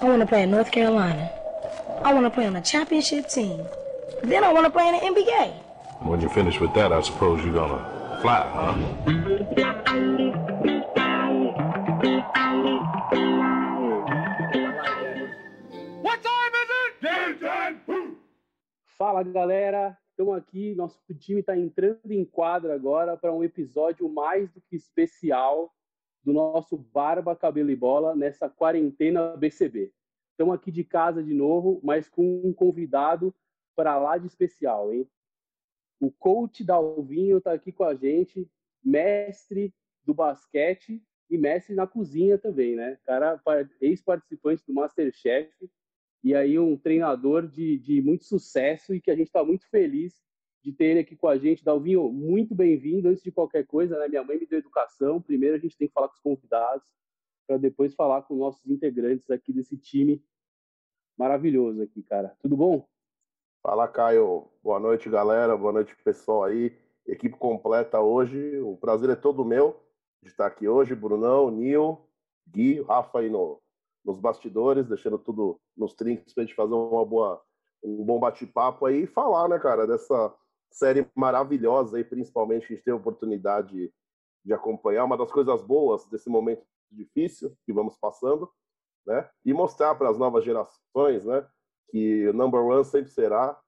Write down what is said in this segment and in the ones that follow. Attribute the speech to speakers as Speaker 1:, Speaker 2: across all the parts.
Speaker 1: I want to play in North Carolina. I want to play on a championship team. Then I want to play in the NBA.
Speaker 2: When you finish with that, I suppose you're gonna fly, huh?
Speaker 3: What time is it? Game time!
Speaker 4: Fala galera, estamos aqui. Nosso time está entrando em quadra agora para um episódio mais do que especial do nosso Barba, Cabelo e Bola nessa quarentena BCB. Estamos aqui de casa de novo, mas com um convidado para lá de especial, hein? O coach Dalvinho está aqui com a gente, mestre do basquete e mestre na cozinha também, né? Cara, ex-participante do Masterchef e aí um treinador de, de muito sucesso e que a gente está muito feliz de ter ele aqui com a gente. Dalvinho, muito bem-vindo. Antes de qualquer coisa, né? Minha mãe me deu educação. Primeiro a gente tem que falar com os convidados, para depois falar com nossos integrantes aqui desse time maravilhoso aqui, cara. Tudo bom?
Speaker 5: Fala, Caio. Boa noite, galera. Boa noite, pessoal aí. Equipe completa hoje. O prazer é todo meu de estar aqui hoje. Brunão, Nil, Gui, Rafa aí no, nos bastidores, deixando tudo nos trinques para a gente fazer uma boa, um bom bate-papo aí e falar, né, cara, dessa série maravilhosa aí, principalmente que a gente teve a oportunidade de acompanhar, uma das coisas boas desse momento difícil que vamos passando, né? E mostrar para as novas gerações, né, que o number one sempre será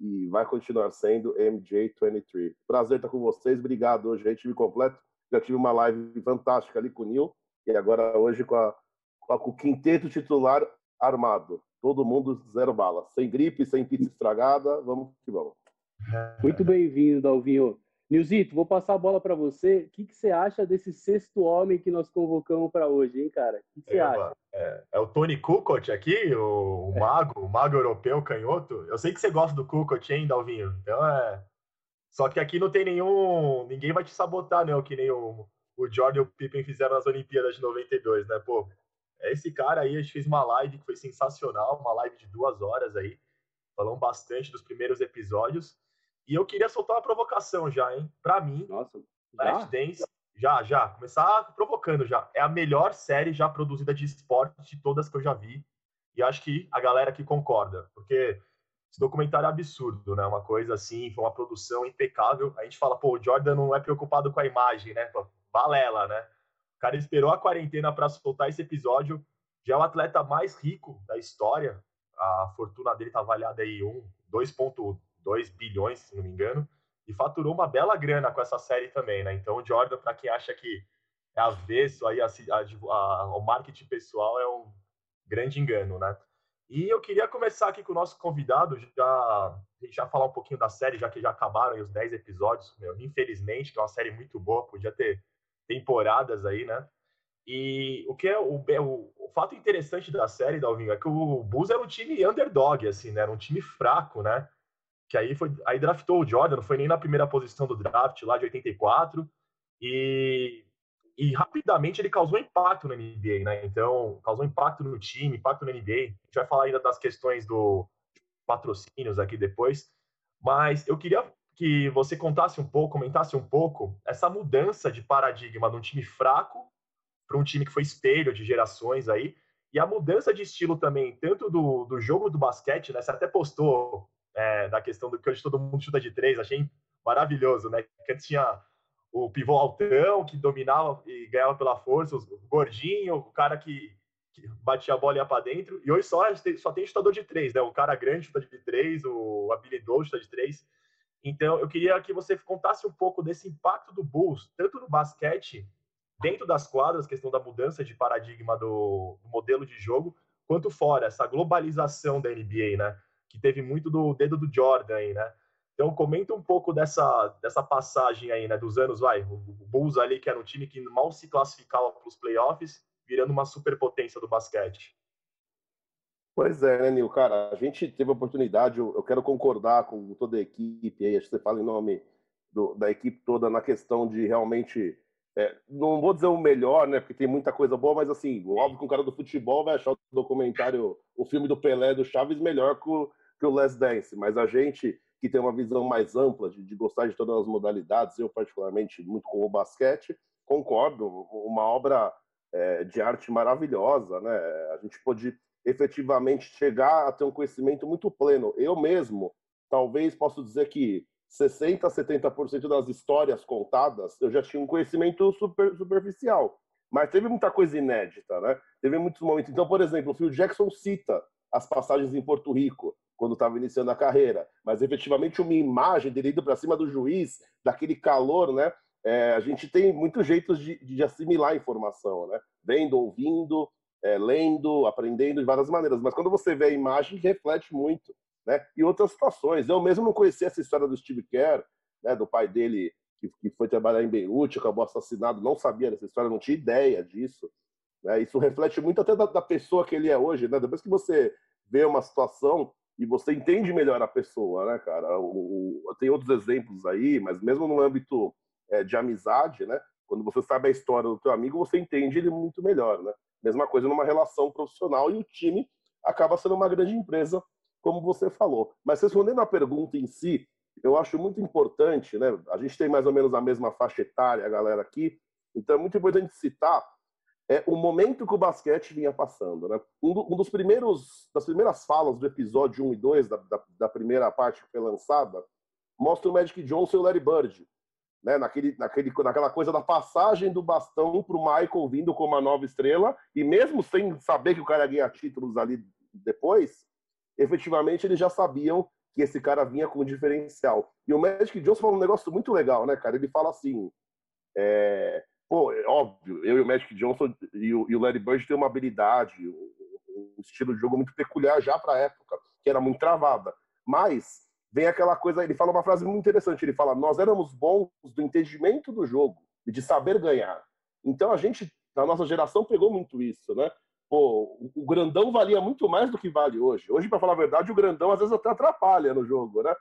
Speaker 5: e vai continuar sendo MJ23. Prazer estar com vocês, obrigado hoje aí, time completo. Já tive uma live fantástica ali com o Nil e agora hoje com, a, com o quinteto titular armado. Todo mundo zero bala, sem gripe, sem pizza estragada, vamos que vamos.
Speaker 4: Muito bem-vindo, Dalvinho. Nilzito, vou passar a bola para você. O que, que, você acha desse sexto homem que nós convocamos para hoje, hein, cara? O que, que você acha?
Speaker 6: É, é, o Tony Kukoc aqui, o, o mago, o mago europeu canhoto. Eu sei que você gosta do Kukoc, hein, Dalvinho? Então é. Só que aqui não tem nenhum. Ninguém vai te sabotar, não, que nem o, o Jordan e o Pippen fizeram nas Olimpíadas de 92, né? Pô, esse cara aí, a gente fez uma live que foi sensacional, uma live de duas horas aí. Falamos bastante dos primeiros episódios. E eu queria soltar uma provocação já, hein? Para mim,
Speaker 4: Nossa,
Speaker 6: Last Dance, já, já, começar provocando já. É a melhor série já produzida de esporte de todas que eu já vi. E acho que a galera aqui concorda, porque esse documentário é absurdo, né? Uma coisa assim, foi uma produção impecável. A gente fala, pô, o Jordan não é preocupado com a imagem, né? Balela, né? O cara esperou a quarentena para soltar esse episódio. Já é o atleta mais rico da história. A fortuna dele tá avaliada aí um 2,2 bilhões, se não me engano. E faturou uma bela grana com essa série também, né? Então, o Jordan, para quem acha que é avesso aí a, a, a, o marketing pessoal, é um grande engano, né? E eu queria começar aqui com o nosso convidado, já, já falar um pouquinho da série, já que já acabaram os 10 episódios, meu, infelizmente, que é uma série muito boa, podia ter temporadas aí, né? E o que é o, o, o fato interessante da série, Dalvinho, é que o Bulls era um time underdog, assim, né? Era um time fraco, né? Que aí foi, aí draftou o Jordan, não foi nem na primeira posição do draft lá de 84 e e rapidamente ele causou impacto na NBA, né? Então, causou impacto no time, impacto na NBA. A gente vai falar ainda das questões do patrocínios aqui depois, mas eu queria que você contasse um pouco, comentasse um pouco essa mudança de paradigma de um time fraco para um time que foi espelho de gerações aí, e a mudança de estilo também, tanto do, do jogo do basquete, né? Você até postou é, da questão do que hoje todo mundo chuta de três, achei maravilhoso, né? Que antes tinha o pivô altão que dominava e ganhava pela força, o gordinho, o cara que, que batia a bola e ia para dentro, e hoje só, só tem chutador de três, né? O cara grande chuta de três, o habilidoso chuta de três. Então, eu queria que você contasse um pouco desse impacto do Bulls, tanto no basquete, dentro das quadras, questão da mudança de paradigma do, do, modelo de jogo, quanto fora, essa globalização da NBA, né? Que teve muito do dedo do Jordan aí, né? Então, comenta um pouco dessa, dessa passagem aí, né? Dos anos, vai, o Bulls ali, que era um time que mal se classificava para os playoffs, virando uma superpotência do basquete.
Speaker 5: Pois é, né, Nil? Cara, a gente teve a oportunidade, eu quero concordar com toda a equipe aí, acho que você fala em nome do, da equipe toda na questão de realmente. É, não vou dizer o melhor, né? Porque tem muita coisa boa, mas assim, óbvio que um cara do futebol vai achar o documentário, o filme do Pelé do Chaves melhor que o, que o Last Dance, mas a gente que tem uma visão mais ampla de, de gostar de todas as modalidades, eu particularmente muito com o basquete, concordo, uma obra é, de arte maravilhosa, né? A gente pôde efetivamente chegar a ter um conhecimento muito pleno. Eu mesmo, talvez posso dizer que 60, 70% das histórias contadas, eu já tinha um conhecimento super, superficial. Mas teve muita coisa inédita, né? Teve muitos momentos. Então, por exemplo, o Phil Jackson cita as passagens em Porto Rico, quando estava iniciando a carreira. Mas, efetivamente, uma imagem dele indo para cima do juiz, daquele calor, né? É, a gente tem muitos jeitos de, de assimilar a informação, né? Vendo, ouvindo, é, lendo, aprendendo de várias maneiras. Mas quando você vê a imagem, reflete muito, né? E outras situações. Eu mesmo não conhecia essa história do Steve Kerr, né? Do pai dele que, que foi trabalhar em Beirute, acabou assassinado, não sabia dessa história, não tinha ideia disso. Né? Isso reflete muito até da, da, pessoa que ele é hoje, né? Depois que você vê uma situação e você entende melhor a pessoa, né, cara? O, o, tem outros exemplos aí, mas mesmo no âmbito é, de amizade, né? Quando você sabe a história do teu amigo, você entende ele muito melhor, né? Mesma coisa numa relação profissional e o time acaba sendo uma grande empresa, como você falou. Mas respondendo à pergunta em si, eu acho muito importante, né? A gente tem mais ou menos a mesma faixa etária, a galera aqui, então é muito importante citar é, o momento que o basquete vinha passando, né? Um, do, um dos primeiros, das primeiras falas do episódio 1 e 2 da, da, da, primeira parte que foi lançada, mostra o Magic Johnson e o Larry Bird, né? Naquele, naquele, naquela coisa da passagem do bastão para o Michael vindo como uma nova estrela, e mesmo sem saber que o cara ia ganhar títulos ali depois, efetivamente eles já sabiam que esse cara vinha com um diferencial. E o Magic Johnson fala um negócio muito legal, né, cara? Ele fala assim: é, pô, é óbvio, eu e o Magic Johnson e o, e o Larry Bird têm uma habilidade, um, um estilo de jogo muito peculiar já para a época, que era muito travada. Mas vem aquela coisa, ele fala uma frase muito interessante: ele fala, nós éramos bons do entendimento do jogo e de saber ganhar. Então a gente, na nossa geração, pegou muito isso, né? pô, o grandão valia muito mais do que vale hoje. Hoje, para falar a verdade, o grandão às vezes até atrapalha no jogo, né?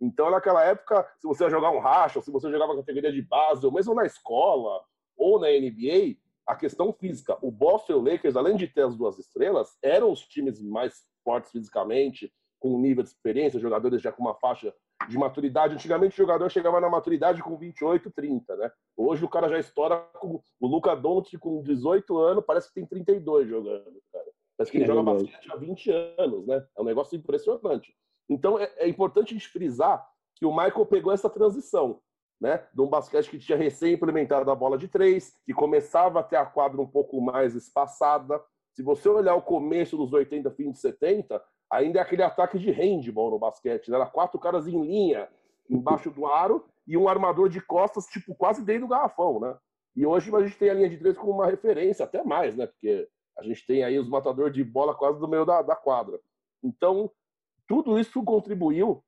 Speaker 5: Então, naquela época, se você ia jogar um racha, se você jogava categoria de base, ou mesmo na escola, ou na NBA, a questão física, o Boston e o Lakers, além de ter as duas estrelas, eram os times mais fortes fisicamente, com um nível de experiência, jogadores já com uma faixa de maturidade. Antigamente o jogador chegava na maturidade com 28, 30, né? Hoje o cara já estoura com o Luca Doncic com 18 anos, parece que tem 32 jogando, cara. Parece que ele é joga verdade. basquete há 20 anos, né? É um negócio impressionante. Então é, é importante a gente frisar que o Michael pegou essa transição, né? De um basquete que tinha recém implementado a bola de três, que começava a ter a quadra um pouco mais espaçada. Se você olhar o começo dos 80, fim de 70, ainda é aquele ataque de handball no basquete. Né? Era quatro caras em linha, embaixo do aro, e um armador de costas, tipo, quase dentro do garrafão, né? E hoje a gente tem a linha de três como uma referência, até mais, né? Porque a gente tem aí os matadores de bola quase do meio da, da quadra. Então, tudo isso contribuiu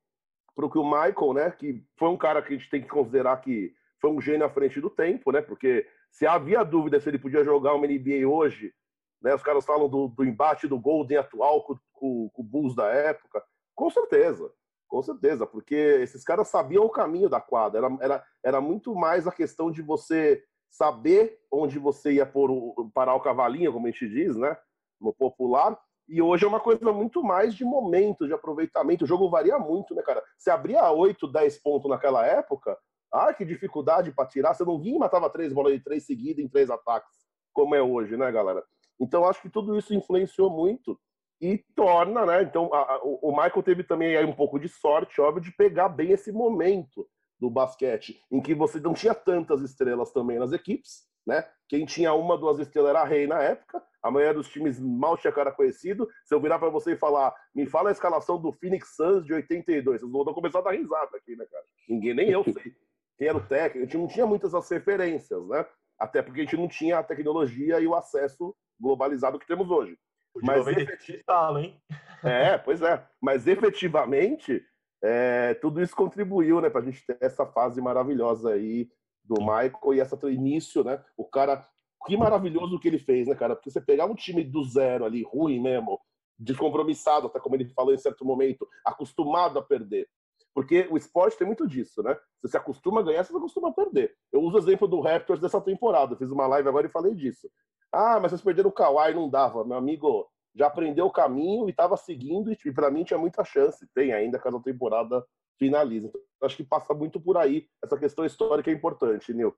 Speaker 5: para que o Michael, né? Que foi um cara que a gente tem que considerar que foi um gênio à frente do tempo, né? Porque se havia dúvida se ele podia jogar uma NBA hoje, né? Os caras falam do, do embate do Golden atual com, com, com o Bulls da época. Com certeza, com certeza, porque esses caras sabiam o caminho da quadra. Era, era, era muito mais a questão de você saber onde você ia pôr o, parar o cavalinho, como a gente diz, né? No popular. E hoje é uma coisa muito mais de momento, de aproveitamento. O jogo varia muito, né, cara? Você abria 8, 10 pontos naquela época, ah, que dificuldade para tirar. Você não vinha e matava três bolas de três seguidas em três ataques, como é hoje, né, galera? Então, acho que tudo isso influenciou muito e torna, né? Então, a, a, o Michael teve também aí um pouco de sorte, óbvio, de pegar bem esse momento do basquete, em que você não tinha tantas estrelas também nas equipes, né? Quem tinha uma, duas estrelas era rei na época, a maioria dos times mal tinha cara conhecido. Se eu virar para você e falar, me fala a escalação do Phoenix Suns de 82, vocês vão começar a dar risada aqui, né, cara? Ninguém, nem eu sei. Quem era o técnico, a gente não tinha muitas as referências, né? Até porque a gente não tinha a tecnologia e o acesso globalizado que temos hoje.
Speaker 6: O mas efetiv... fala, hein?
Speaker 5: É, pois é. Mas efetivamente, é, tudo isso contribuiu né, para a gente ter essa fase maravilhosa aí do Michael e esse início, né? O cara, que maravilhoso que ele fez, né, cara? Porque você pegar um time do zero ali, ruim mesmo, descompromissado, até como ele falou em certo momento, acostumado a perder. Porque o esporte tem muito disso, né? Você se acostuma a ganhar, você se acostuma a perder. Eu uso o exemplo do Raptors dessa temporada. Eu fiz uma live agora e falei disso. Ah, mas vocês perderam o Kawhi, não dava. Meu amigo já aprendeu o caminho e estava seguindo, e para mim tinha muita chance. Tem ainda caso a temporada finaliza. Então, acho que passa muito por aí. Essa questão histórica é importante, Nil.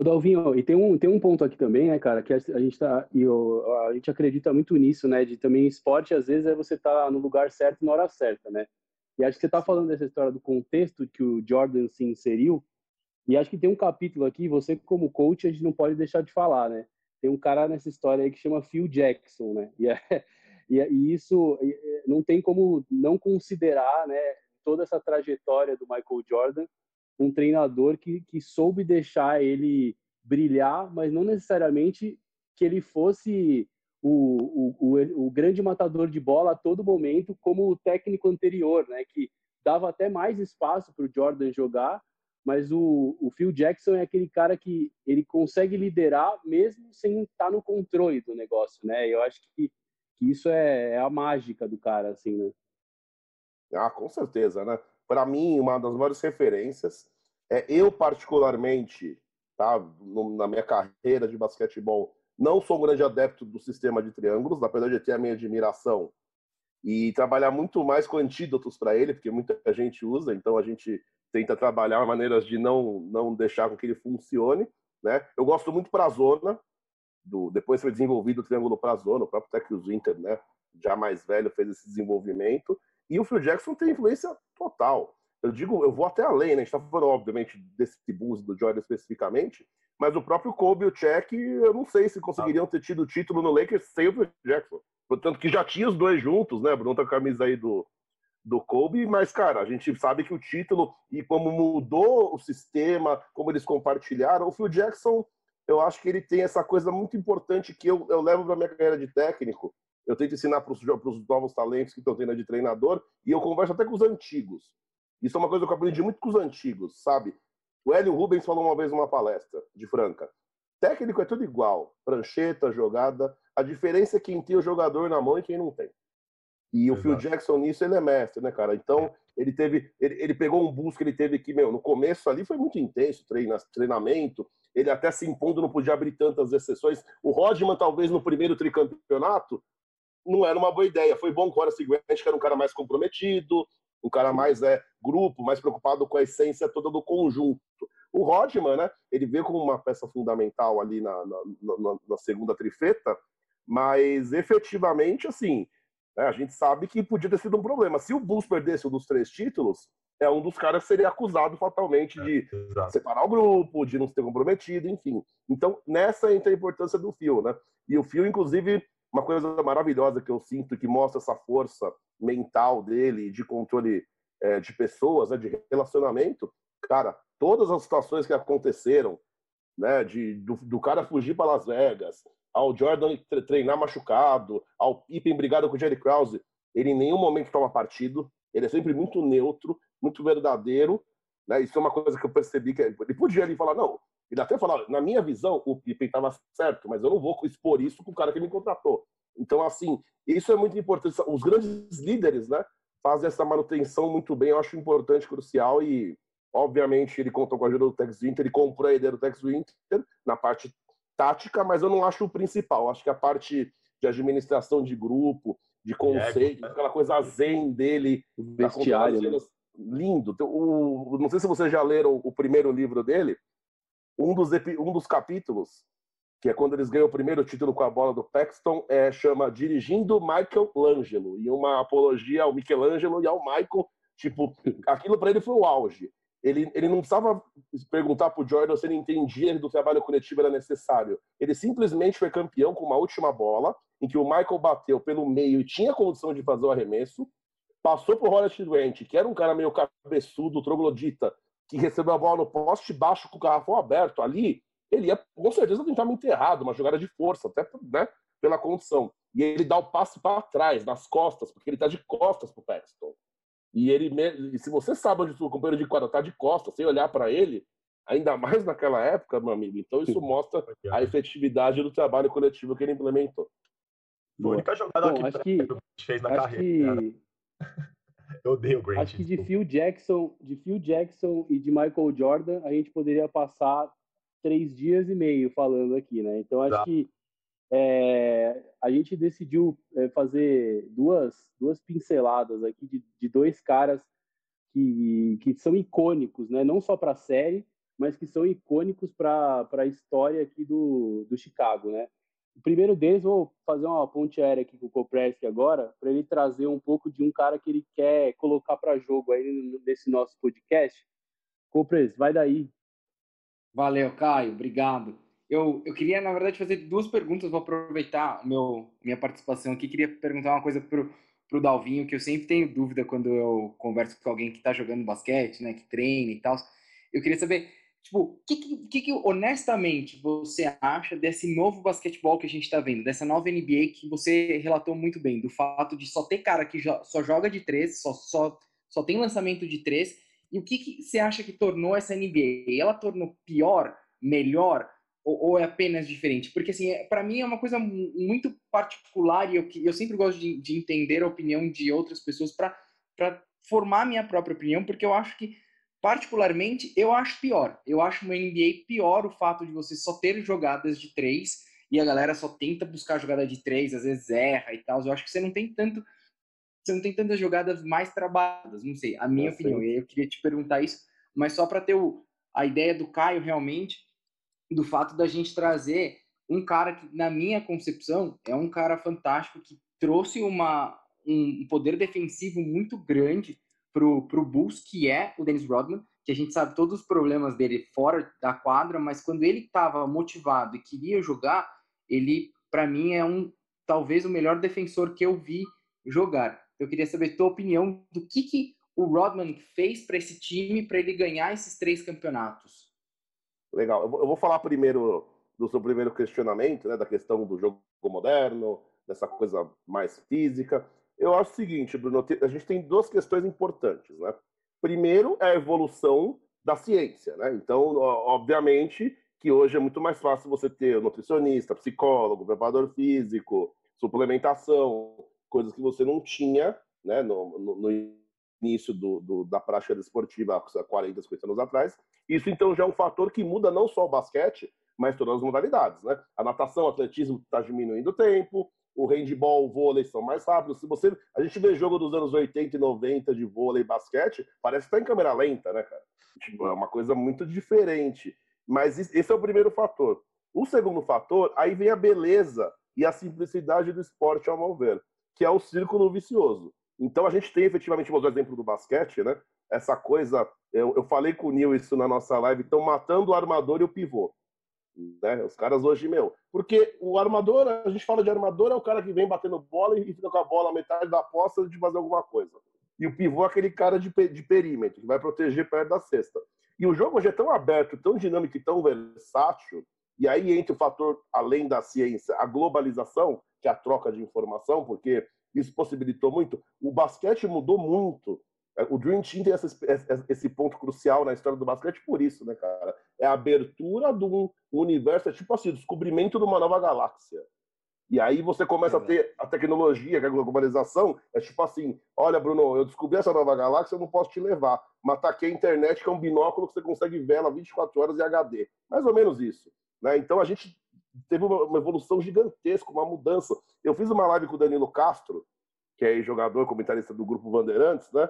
Speaker 4: Dalvinho, e tem um, tem um ponto aqui também, né, cara, que a gente tá, e eu, a gente acredita muito nisso, né, de também esporte, às vezes, é você estar tá no lugar certo na hora certa, né? E acho que você está falando dessa história do contexto que o Jordan se inseriu, e acho que tem um capítulo aqui, você como coach, a gente não pode deixar de falar, né? Tem um cara nessa história aí que chama Phil Jackson, né? E, é, e, é, e isso não tem como não considerar, né, toda essa trajetória do Michael Jordan, um treinador que, que soube deixar ele brilhar, mas não necessariamente que ele fosse o, o, o, o, grande matador de bola a todo momento, como o técnico anterior, né? Que dava até mais espaço para o Jordan jogar, mas o, o Phil Jackson é aquele cara que ele consegue liderar mesmo sem estar no controle do negócio, né? Eu acho que, que isso é, é a mágica do cara, assim, né?
Speaker 5: Ah, com certeza, né? Para mim, uma das maiores referências é eu particularmente, tá? Na minha carreira de basquetebol, não sou um grande adepto do sistema de triângulos, apesar de ter a minha admiração e trabalhar muito mais com antídotos para ele, porque muita gente usa, então a gente tenta trabalhar maneiras de não não deixar com que ele funcione, né? Eu gosto muito para a zona, do depois foi desenvolvido o triângulo para a zona, o próprio Tech Winter, né? Já mais velho fez esse desenvolvimento e o Phil Jackson tem influência total. Eu digo, eu vou até além, né? A gente está falando, obviamente, desse boost do Jordan especificamente, mas o próprio Kobe e o Check, eu não sei se conseguiriam ter tido o título no Lakers sem o Phil Jackson. Portanto, que já tinha os dois juntos, né? Bruno tá com a camisa aí do, do Kobe, mas, cara, a gente sabe que o título e como mudou o sistema, como eles compartilharam, o Phil Jackson, eu acho que ele tem essa coisa muito importante que eu, eu levo para minha carreira de técnico. Eu tento ensinar para os novos talentos que estão tendo de treinador e eu converso até com os antigos. Isso é uma coisa que eu aprendi muito com os antigos, sabe? O Hélio Rubens falou uma vez numa palestra de Franca. Técnico é tudo igual. Prancheta, jogada. A diferença é quem tem o jogador na mão e quem não tem. E o Phil Jackson nisso ele é mestre, né, cara? Então, ele teve. Ele, ele pegou um boost que ele teve que, meu, no começo ali foi muito intenso, treina, treinamento. Ele até se impondo, não podia abrir tantas exceções. O Rodman, talvez, no primeiro tricampeonato, não era uma boa ideia. Foi bom com o Horace Grant, que era um cara mais comprometido, um cara mais é, grupo, mais preocupado com a essência toda do conjunto. O Rodman, né, ele veio como uma peça fundamental ali na, na, na, na segunda trifeta, mas efetivamente, assim, né, a gente sabe que podia ter sido um problema. Se o Bulls perdesse um dos três títulos, é um dos caras que seria acusado fatalmente de é, separar o grupo, de não se ter comprometido, enfim. Então, nessa entra a importância do Fio, né? E o Fio, inclusive, uma coisa maravilhosa que eu sinto que mostra essa força mental dele de controle é, de pessoas, né, de relacionamento, cara, todas as situações que aconteceram, né, de do, do cara fugir para Las Vegas, ao Jordan treinar machucado, ao Pippen brigado com o Jerry Krause, ele em nenhum momento toma partido, ele é sempre muito neutro, muito verdadeiro, né? Isso é uma coisa que eu percebi que ele podia ali falar não, ele até falava, na minha visão, o Pippen estava certo, mas eu não vou expor isso com o cara que me contratou. Então, assim, isso é muito importante. Os grandes líderes, né, fazem essa manutenção muito bem, eu acho importante, crucial e, obviamente, ele contou com a ajuda do Tex Winter, ele comprou a ideia do Tex Winter na parte tática, mas eu não acho o principal. Acho que a parte de administração de grupo, de conceito, é, aquela coisa zen dele,
Speaker 4: vestiário, né?
Speaker 5: lindo. O, não sei se vocês já leram o primeiro livro dele, um dos, um dos capítulos, que é quando eles ganham o primeiro título com a bola do Paxton, é, chama Dirigindo Michael Langelo, e uma apologia ao Michelangelo e ao Michael. Tipo, aquilo para ele foi o auge. Ele, ele não precisava perguntar para o Jordan se ele entendia do trabalho coletivo era necessário. Ele simplesmente foi campeão com uma última bola, em que o Michael bateu pelo meio e tinha condição de fazer o arremesso, passou o Horace Grant, que era um cara meio cabeçudo, troglodita, que recebeu a bola no poste baixo com o garrafão aberto ali, ele ia com certeza tentar me enterrado, uma jogada de força, até né, pela condição. E ele dá o passe para trás, nas costas, porque ele está de costas pro Paxton. E ele, e se você sabe onde o companheiro de quadra está de costas, sem olhar para ele, ainda mais naquela época, meu amigo, então isso mostra a efetividade do trabalho coletivo que ele implementou.
Speaker 6: Foi a única jogada
Speaker 4: Bom,
Speaker 6: que
Speaker 4: acho que,
Speaker 6: fez na carreira. Que... Eu odeio o Grant.
Speaker 4: Acho que de Phil Jackson, de Phil Jackson e de Michael Jordan, a gente poderia passar três dias e meio falando aqui, né? Então acho tá. que é, a gente decidiu é, fazer duas, duas pinceladas aqui de, de dois caras que, que são icônicos, né? Não só para a série, mas que são icônicos para a história aqui do, do Chicago, né? O primeiro deles, vou fazer uma ponte aérea aqui com o Kopreski agora, para ele trazer um pouco de um cara que ele quer colocar para jogo aí nesse nosso podcast. Kopres, vai daí.
Speaker 7: Valeu, Caio, obrigado. Eu, eu queria, na verdade, fazer duas perguntas, vou aproveitar meu, minha participação aqui. Queria perguntar uma coisa para o Dalvinho, que eu sempre tenho dúvida quando eu converso com alguém que está jogando basquete, né, que treina e tal. Eu queria saber Tipo, o que, que, que, honestamente você acha desse novo basquetebol que a gente está vendo, dessa nova NBA que você relatou muito bem, do fato de só ter cara que jo só joga de três, só, só, só tem lançamento de três, e o que, que você acha que tornou essa NBA? Ela tornou pior, melhor, ou, ou é apenas diferente? Porque, assim, é, para mim é uma coisa muito particular e eu, eu sempre gosto de, de entender a opinião de outras pessoas para formar minha própria opinião, porque eu acho que Particularmente, eu acho pior. Eu acho uma NBA pior o fato de você só ter jogadas de três e a galera só tenta buscar jogada de três, às vezes erra e tal. Eu acho que você não tem tanto. Você não tem tantas jogadas mais trabalhadas, não sei, a minha é opinião. E eu queria te perguntar isso, mas só para ter o, a ideia do Caio realmente, do fato da gente trazer um cara que, na minha concepção, é um cara fantástico que trouxe uma, um poder defensivo muito grande pro, pro Bulls, que é o Dennis Rodman, que a gente sabe todos os problemas dele fora da quadra, mas quando ele estava motivado e queria jogar, ele, para mim, é um talvez o melhor defensor que eu vi jogar. Eu queria saber tua opinião do que, que o Rodman fez para esse time para ele ganhar esses três campeonatos.
Speaker 5: Legal. Eu vou falar primeiro do seu primeiro questionamento, né, da questão do jogo moderno, dessa coisa mais física. Eu acho o seguinte, Bruno, a gente tem duas questões importantes, né? Primeiro é a evolução da ciência, né? Então, obviamente que hoje é muito mais fácil você ter nutricionista, psicólogo, preparador físico, suplementação, coisas que você não tinha, né, no, no, no início do, do, da prática esportiva há 40, 50 anos atrás. Isso, então, já é um fator que muda não só o basquete, mas todas as modalidades, né? A natação, o atletismo está diminuindo o tempo, o handball, o vôlei são mais rápidos. Se você, a gente vê jogo dos anos 80 e 90 de vôlei e basquete, parece que tá em câmera lenta, né, cara? Tipo, é uma coisa muito diferente. Mas esse é o primeiro fator. O segundo fator, aí vem a beleza e a simplicidade do esporte, ao meu ver, que é o círculo vicioso. Então a gente tem efetivamente, vou dar o exemplo do basquete, né? Essa coisa, eu, eu falei com o Nil isso na nossa live, estão matando o armador e o pivô. Né? Os caras hoje, meu. Porque o armador, a gente fala de armador, é o cara que vem batendo bola e fica com a bola metade da poça de fazer alguma coisa. E o pivô é aquele cara de, de perímetro, que vai proteger perto da cesta. E o jogo hoje é tão aberto, tão dinâmico e tão versátil, e aí entra o fator, além da ciência, a globalização, que é a troca de informação, porque isso possibilitou muito. O basquete mudou muito o Dream Team tem esse, esse, ponto crucial na história do basquete por isso, né, cara? É a abertura de um universo, é tipo assim, descobrimento de uma nova galáxia. E aí você começa a ter a tecnologia, a globalização, é tipo assim, olha, Bruno, eu descobri essa nova galáxia, eu não posso te levar. Mas tá aqui a internet, que é um binóculo que você consegue ver ela 24 horas em HD. Mais ou menos isso. Né? Então a gente teve uma evolução gigantesca, uma mudança. Eu fiz uma live com o Danilo Castro, que é jogador, comentarista do Grupo Bandeirantes, né?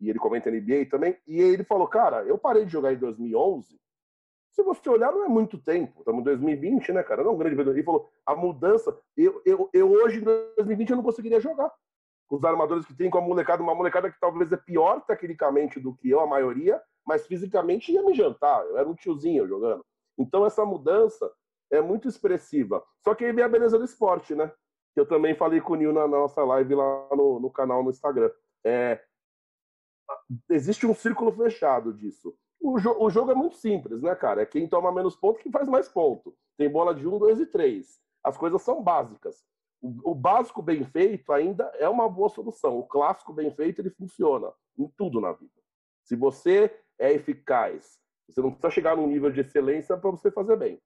Speaker 5: E ele comenta NBA também, e ele falou, cara, eu parei de jogar em 2011, se você olhar, não é muito tempo, estamos em 2020, né, cara, não é um grande vendedor. Ele falou, a mudança, eu, eu, eu hoje, em 2020, eu não conseguiria jogar com os armadores que tem, com a molecada, uma molecada que talvez é pior tecnicamente do que eu, a maioria, mas fisicamente ia me jantar, eu era um tiozinho jogando. Então essa mudança é muito expressiva. Só que aí vem a beleza do esporte, né? Que eu também falei com o Nil na nossa live lá no, no canal no Instagram. É, existe um círculo fechado disso. O, jo o, jogo é muito simples, né, cara? É quem toma menos pontos que faz mais ponto. Tem bola de um, dois e três. As coisas são básicas. O, o, básico bem feito ainda é uma boa solução. O clássico bem feito ele funciona em tudo na vida. Se você é eficaz, você não precisa chegar num nível de excelência para você fazer bem.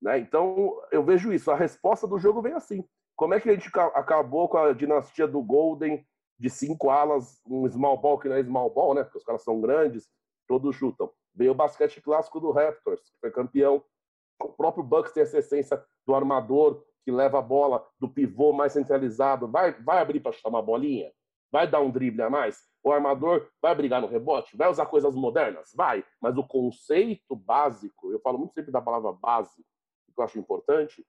Speaker 5: Né? Então eu vejo isso. A resposta do jogo vem assim. Como é que a gente acabou com a dinastia do Golden de cinco alas, um small ball que não é small ball, né? Porque os caras são grandes, todos chutam. Veio o basquete clássico do Raptors, que foi campeão. O próprio Bucks tem essa essência do armador que leva a bola, do pivô mais centralizado. Vai, vai abrir para chutar uma bolinha? vai dar um drible a mais? O armador vai brigar no rebote? Vai usar coisas modernas? Vai. Mas o conceito básico, eu falo muito sempre da palavra base, que eu acho importante,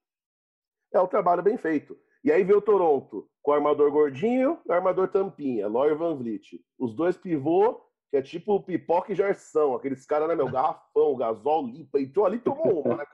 Speaker 5: é o trabalho bem feito. E aí vê o Toronto com o armador gordinho e o armador tampinha, Lawyer Van Vliet. Os dois pivô, que é tipo pipoca e jarção. Aqueles caras, né, meu? Garrafão, gasol, limpa. Entrou ali tomou uma, né?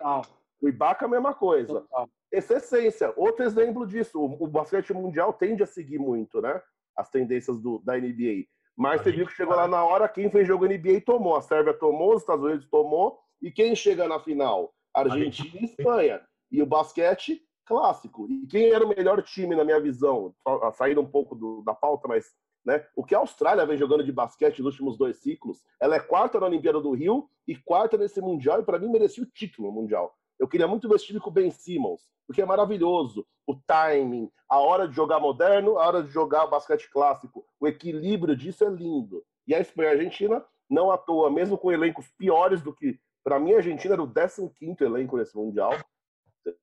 Speaker 5: O Ibaka, a mesma coisa. Essa é essência. Outro exemplo disso. O, o basquete mundial tende a seguir muito, né? As tendências do, da NBA. Mas você viu que chegou lá na hora, quem fez jogo NBA tomou. A Sérvia tomou, os Estados Unidos tomou. E quem chega na final? Argentina e Espanha. E o basquete clássico. E quem era o melhor time, na minha visão? Saindo um pouco do, da pauta, mas né? O que a Austrália vem jogando de basquete nos últimos dois ciclos, ela é quarta na Olimpíada do Rio e quarta nesse Mundial, e para mim merecia o título mundial. Eu queria muito ver esse time com o Ben Simmons, porque é maravilhoso. O timing, a hora de jogar moderno, a hora de jogar basquete clássico, o equilíbrio disso é lindo. E a Espanha e a Argentina, não à toa, mesmo com elencos piores do que. Para mim, a Argentina era o 15 elenco nesse Mundial.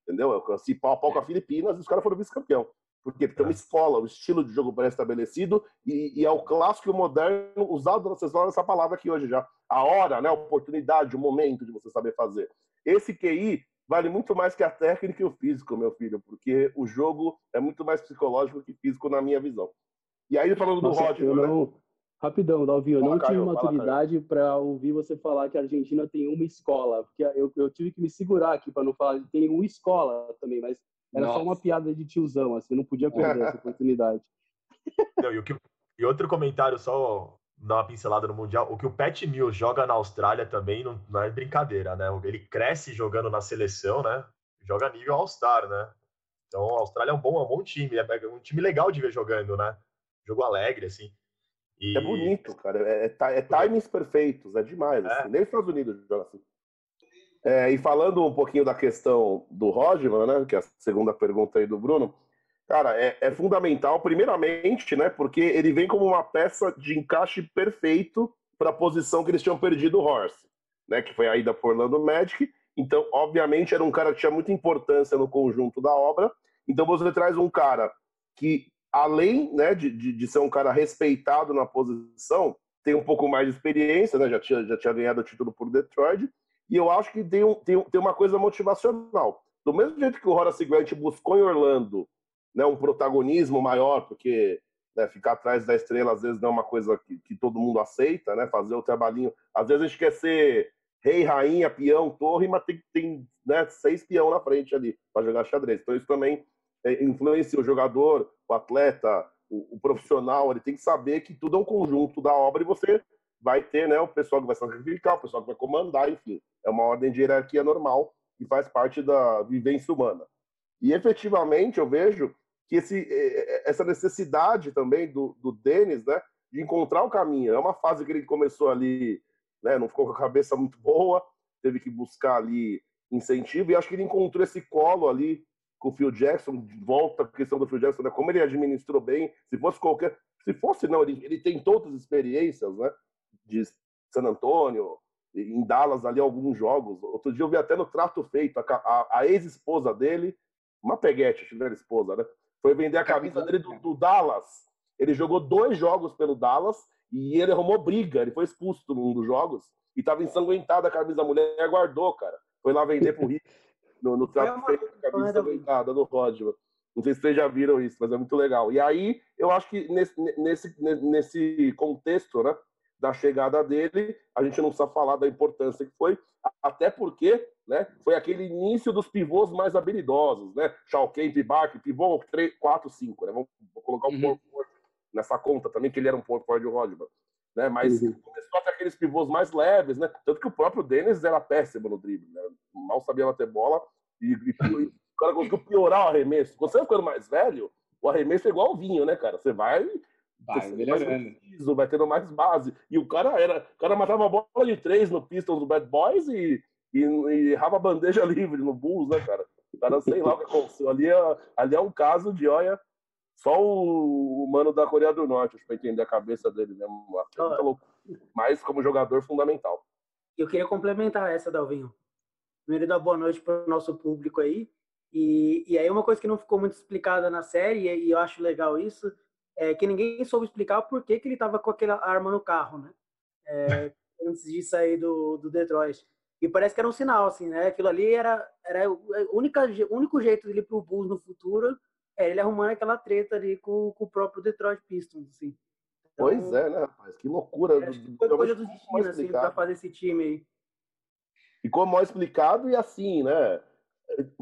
Speaker 5: Entendeu? Eu conheci pau a pau com a Filipinas e os caras foram vice-campeão. Por quê? Porque é uma escola, o estilo de jogo pré-estabelecido e, e, é o clássico e o moderno usado, vocês falam essa palavra aqui hoje já. A hora, né? a oportunidade, o momento de você saber fazer. Esse QI vale muito mais que a técnica e o físico, meu filho, porque o jogo é muito mais psicológico que físico na minha visão. E aí, falando do
Speaker 4: Nossa,
Speaker 5: Roger,
Speaker 4: eu
Speaker 5: né?
Speaker 4: Rapidão, Dalvinho, eu não tive
Speaker 5: Caio, fala,
Speaker 4: maturidade para ouvir você falar que a Argentina tem uma escola, porque eu, eu tive que me segurar aqui para não falar que tem uma escola também, mas era só
Speaker 7: Nossa.
Speaker 4: uma piada de tiozão, assim, não podia perder essa oportunidade.
Speaker 6: Não, e, o que- e outro comentário, só dar uma pincelada no Mundial, o que o Pat Mills joga na Austrália também não, não é brincadeira, né? Ele cresce jogando na seleção, né? Joga nível All-Star, né? Então a Austrália é um bom, é um bom time, é um time legal de ver jogando, né? Jogo alegre, assim. E-
Speaker 5: É bonito, cara. É, é, é timings perfeitos, é demais.
Speaker 6: É.
Speaker 5: Assim. Nem os Estados Unidos jogam assim. É, e falando um pouquinho da questão do Rodman, né, que é a segunda pergunta aí do Bruno, cara, é, é fundamental, primeiramente, né, porque ele vem como uma peça de encaixe perfeito para a posição que eles tinham perdido o Horse, né, que foi a ida por Orlando Magic. Então, obviamente, era um cara que tinha muita importância no conjunto da obra. Então, você traz um cara que, além né, de, de, de ser um cara respeitado na posição, tem um pouco mais de experiência, né, já, tinha, já tinha ganhado o título por Detroit. E eu acho que tem, um, tem, tem uma coisa motivacional. Do mesmo jeito que o Horace Grant buscou em Orlando né, um protagonismo maior, porque né, ficar atrás da estrela às vezes não é uma coisa que, que todo mundo aceita, né? Fazer o trabalhinho. Às vezes a gente quer ser rei, rainha, peão, torre, mas tem, tem né, seis peão na frente ali para jogar xadrez. Então isso também influencia o jogador, o atleta, o, o profissional. Ele tem que saber que tudo é um conjunto da obra e você vai ter né, o pessoal que vai sacrificar, o pessoal que vai comandar, enfim. É uma ordem de hierarquia normal que faz parte da vivência humana. E efetivamente eu vejo que esse, eh, essa necessidade também do, do Denis, né, de encontrar o caminho. É uma fase que ele começou ali, né, não ficou com a cabeça muito boa, teve que buscar ali incentivo, e acho que ele encontrou esse colo ali com o Phil Jackson, volta à questão do Phil Jackson, né, como ele administrou bem, se fosse qualquer, se fosse não, ele, ele tem todas as experiências, né, de San Antônio, em Dallas ali alguns jogos. Outro dia eu vi até no trato feito, a, a- a ex-esposa dele, uma peguete, acho que era esposa, né? Foi vender a camisa dele do, do Dallas. Ele jogou dois jogos pelo Dallas e ele arrumou briga. Ele foi expulso num dos jogos e estava ensanguentada a camisa da mulher e guardou, cara. Foi lá vender pro Rick no, no feito, a camisa
Speaker 8: uma da-
Speaker 5: ensanguentada do Rodman. Não sei se vocês já viram isso, mas é muito legal. E aí, eu acho que nesse, nesse, nesse contexto, né, da chegada dele, a gente não precisa falar da importância que foi, até porque né, foi aquele início dos pivôs mais habilidosos, né? Shaw Kemp, Bark, pivô 3, 4, 5, né? Vamos vou colocar o
Speaker 7: Uhum.
Speaker 5: Ford nessa conta também, que ele era um Paul Ford Rodman. Né? Mas
Speaker 4: Uhum.
Speaker 5: começou a ter aqueles pivôs mais leves, né? Tanto que o próprio Dennis era péssimo no drible, né? Mal sabia bater bola e, e, e o cara conseguiu piorar o arremesso. Quando você vai ficando mais velho, o arremesso é igual o vinho, né, cara? Você vai
Speaker 7: Vai melhorando.
Speaker 5: mais preciso, vai tendo mais base. E o cara era, o cara matava a bola de três no Pistons do Bad Boys e, e, e errava a bandeja livre no Bulls, né, cara? O cara, sei lá o que aconteceu. Ali é, ali é um caso de, olha, só o, o mano da Coreia do Norte, acho, pra entender a cabeça dele mesmo. Loucura. Mas como jogador fundamental.
Speaker 8: Eu queria complementar essa, Dalvinho. Primeiro, dar boa noite para o nosso público aí. E, e aí, uma coisa que não ficou muito explicada na série, e eu acho legal isso, é, que ninguém soube explicar por que, que ele estava com aquela arma no carro, né? É, antes de sair do, do Detroit. E parece que era um sinal, assim, né? Aquilo ali era, era o única, único jeito dele pro Bulls no futuro é ele arrumando aquela treta ali com, com o próprio Detroit Pistons, assim.
Speaker 5: Então, pois é, né, rapaz? Que loucura.
Speaker 8: Acho que foi coisa do destino, assim, pra fazer esse time aí.
Speaker 5: Ficou mal explicado e assim, né?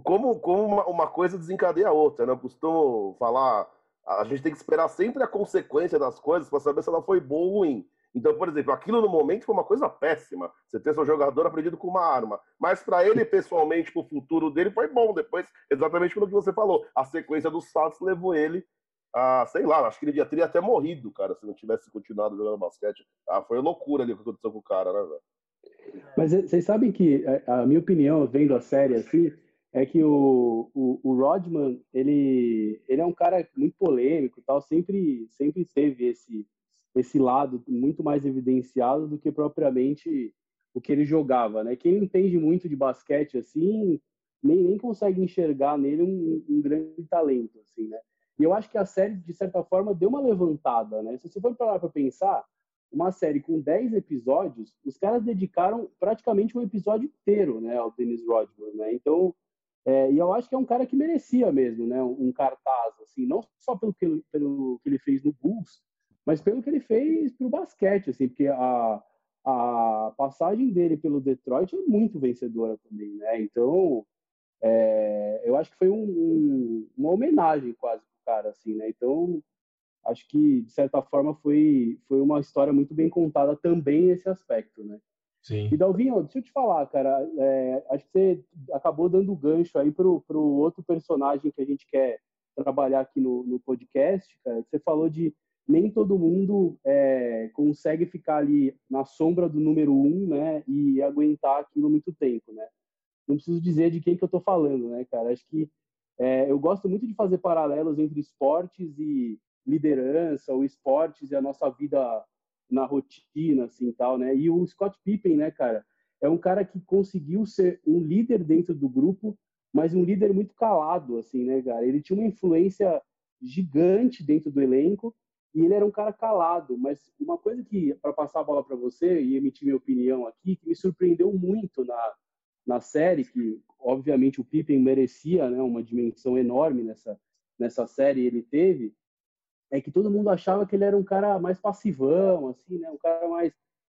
Speaker 5: Como, como uma, uma coisa desencadeia a outra, né? Eu costumo falar, a gente tem que esperar sempre a consequência das coisas para saber se ela foi boa ou ruim. Então, por exemplo, aquilo no momento foi uma coisa péssima. Você ter seu jogador aprendido com uma arma. Mas para ele, pessoalmente, para o futuro dele, foi bom. Depois, exatamente pelo que você falou. A sequência dos fatos levou ele a, sei lá, acho que ele já teria até morrido, cara, se não tivesse continuado jogando basquete. Ah, foi loucura ali o que aconteceu com o cara, né, velho?
Speaker 4: Mas vocês sabem que eh, a minha opinião, vendo a série assim, é que o, o, o, Rodman, ele, ele é um cara muito polêmico e tal, sempre, sempre teve esse, esse lado muito mais evidenciado do que propriamente o que ele jogava, né? Quem entende muito de basquete assim, nem, nem consegue enxergar nele um, um grande talento, assim, né? E eu acho que a série, de certa forma, deu uma levantada, né? Se você for parar para pensar, uma série com 10 episódios, os caras dedicaram praticamente um episódio inteiro, né, ao Dennis Rodman, né? Então, é, e eu acho que é um cara que merecia mesmo, né, um cartaz, assim, não só pelo que, pelo que ele fez no Bulls, mas pelo que ele fez pro basquete, assim, porque a, a passagem dele pelo Detroit é muito vencedora também, né? Então, é, eu acho que foi um, um, uma homenagem quase pro cara, assim, né? Então, acho que de certa forma foi foi uma história muito bem contada também nesse aspecto, né?
Speaker 6: Sim.
Speaker 4: E Dalvinho, deixa eu te falar, cara, é, acho que você acabou dando gancho aí pro, pro outro personagem que a gente quer trabalhar aqui no, no podcast, cara. Você falou de nem todo mundo é, consegue ficar ali na sombra do número um, né, e aguentar aquilo muito tempo, né? Não preciso dizer de quem que eu estou falando, né, cara? Acho que é, eu gosto muito de fazer paralelos entre esportes e liderança, ou esportes e a nossa vida na rotina, assim, tal, né? E o Scott Pippen, né, cara, é um cara que conseguiu ser um líder dentro do grupo, mas um líder muito calado, assim, né, cara? Ele tinha uma influência gigante dentro do elenco e ele era um cara calado, mas uma coisa que, para passar a bola para você e emitir minha opinião aqui, que me surpreendeu muito na, na série, que obviamente o Pippen merecia né, uma dimensão enorme nessa, nessa série, ele teve, é que todo mundo achava que ele era um cara mais passivão, assim, né, um cara mais,